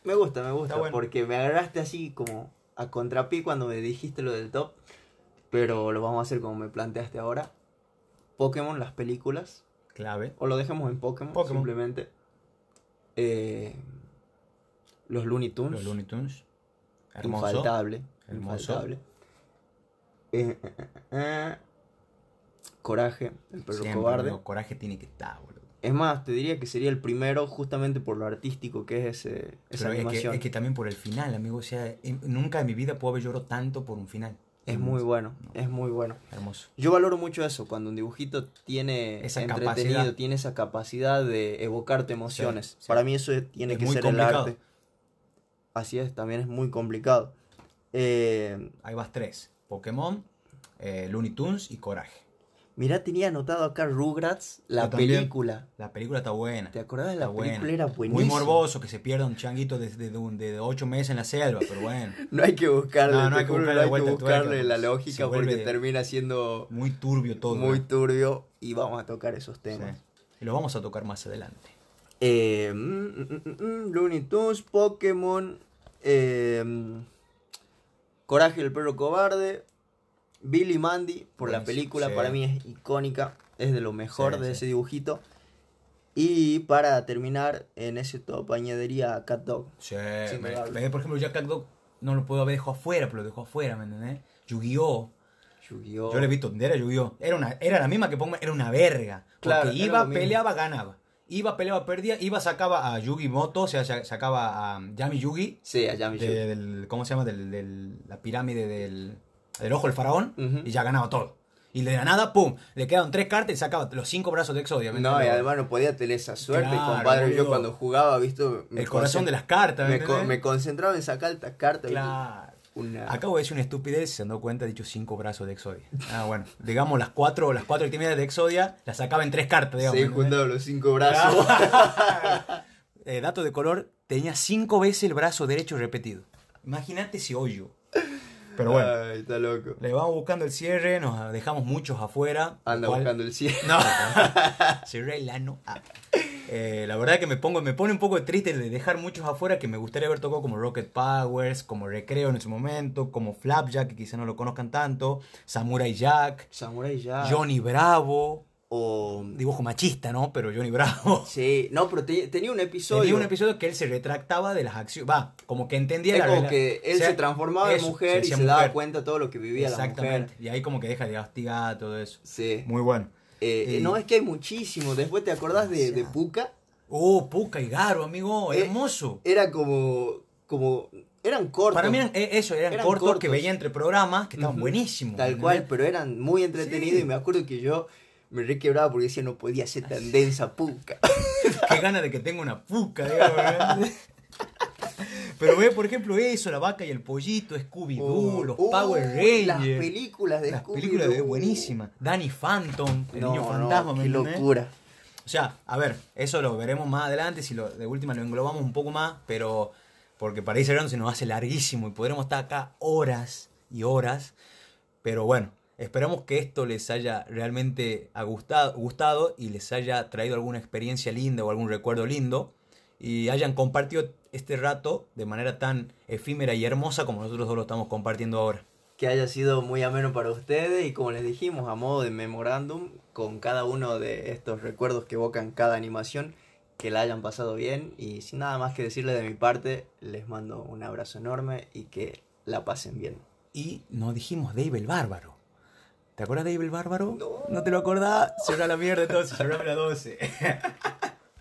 Me gusta, me gusta, bueno. porque me agarraste así como a contrapié cuando me dijiste lo del top, pero lo vamos a hacer como me planteaste ahora. Pokémon, las películas, Clave. o lo dejemos en Pokémon, Pokémon. simplemente. Eh, los Looney Tunes, Los Looney Tunes. Hermoso. infaltable, Hermoso. infaltable. Eh, eh, eh, eh. Coraje, el perro Siempre, cobarde. coraje tiene que estar, boludo. Es más, te diría que sería el primero justamente por lo artístico que es ese, esa Pero es que, animación. es que también por el final, amigo. O sea, en- nunca en mi vida puedo haber llorado tanto por un final. Es muy bueno, es muy bueno. Hermoso. Yo valoro mucho eso, cuando un dibujito tiene Esa entretenido, capacidad. tiene esa capacidad de evocarte emociones. Sí, sí. Para mí eso es- tiene Es que muy ser complicado. el arte. Así es, también es muy complicado. Eh, Ahí vas tres. Pokémon, eh, Looney Tunes y Coraje. Mirá, tenía anotado acá Rugrats, la Yo también. película. La película está buena. ¿Te acordás de la buena. película? Era buenísima. Muy morboso que se pierda un changuito desde de, de ocho meses en la selva, pero bueno. No hay que buscarle, No, hay que buscarle no la que tuerca, lógica porque termina siendo Muy turbio todo. muy ¿no? turbio y vamos a tocar esos Sí. temas. Y lo vamos a tocar más adelante. Eh, mm, mm, mm, Looney Tunes, Pokémon, eh, Coraje el perro cobarde, Billy Mandy, por la película, sí. para mí es icónica, es de lo mejor Sí, de sí. ese dibujito. Y para terminar, en ese top añadiría a Cat Dog. Sí, me- me- por ejemplo, Jack Dog no lo puedo haber dejado afuera, pero lo dejó afuera, ¿me entendés? Yu-Gi-Oh! Yu-Gi-Oh! Yo le he visto, era Yu-Gi-Oh! Era, una, era la misma que pongo, era una verga. Porque Claro, era iba, peleaba, ganaba. Iba, peleaba, perdía, iba, sacaba a Yugi Moto, o sea, sa- sacaba a Yami Yugi, Sí, a Yami de- Yugi. del, ¿cómo se llama? Del- la pirámide del, del ojo del faraón, y ya ganaba todo. Y de la nada, pum, le quedaban tres cartas y sacaba los cinco brazos de Exodia. ¿me No, y además no podía tener esa suerte, Claro, compadre. Yo cuando jugaba, visto. El corazón de las cartas, ¿me co- concentraba en sacar estas cartas. Claro. Una... Acabo de decir una estupidez, se han dado cuenta, he dicho cinco brazos de Exodia. Ah, bueno, digamos las cuatro, las cuatro extremidades de Exodia, las sacaba en tres cartas, digamos. Sí, juntado los cinco brazos. Eh, dato de color, tenía cinco veces el brazo derecho repetido. Imagínate ese hoyo. Pero bueno, Ay, está loco. le vamos buscando el cierre, nos dejamos muchos afuera. Anda cual- buscando el cielo. No, cerré el ano. Ah. Eh, la verdad que me pongo, me pone un poco triste de dejar muchos afuera que me gustaría haber tocado como Rocket Powers, como Recreo en su momento, como Flapjack, que quizá no lo conozcan tanto, Samurai Jack, Samurai ya. Johnny Bravo, O. dibujo machista, ¿no? Pero Johnny Bravo. Sí, no, pero te- tenía un episodio. Tenía un episodio que él se retractaba de las acciones, va, como que entendía Es la como que él o sea, se transformaba en mujer y se daba cuenta de todo lo que vivía la Exactamente. mujer. Y ahí como que deja de castigar todo eso. Sí. Muy bueno. Eh, Y- No, es que hay muchísimo. Después te acordás de. Puka. Oh, Puca y Garo, amigo, Eh, hermoso. Era como. como. Eran cortos. Para mí eran, eh, eso, eran, Eran cortos, cortos. que veía entre programas que estaban buenísimos. Tal ¿me cual, pero eran muy entretenidos Sí. y me acuerdo que yo me requebraba porque decía no podía ser tan densa Puka. Qué gana de que tenga una puca, digamos. Pero ve, por ejemplo, eso, la vaca y el pollito, Scooby-Doo, los Oh, Power Las Rangers. películas de Las Scooby-Doo. películas de buenísimas. Danny Phantom, el No, niño no, fantasma, ¿me qué locura. O sea, a ver, eso lo veremos más adelante, si lo, de última lo englobamos un poco más, pero porque para ir cerrando se nos hace larguísimo y podremos estar acá horas y horas. Pero bueno, esperamos que esto les haya realmente gustado, gustado y les haya traído alguna experiencia linda o algún recuerdo lindo y hayan compartido este rato de manera tan efímera y hermosa como nosotros dos lo estamos compartiendo ahora. Que haya sido muy ameno para ustedes y como les dijimos, a modo de memorándum, con cada uno de estos recuerdos que evocan cada animación, que la hayan pasado bien y sin nada más que decirles de mi parte, les mando un abrazo enorme y que la pasen bien. Y nos dijimos Dave el Bárbaro. ¿Te acuerdas de el Bárbaro? No. ¿No te lo acordás? Cerra la mierda entonces, cerrame la 12.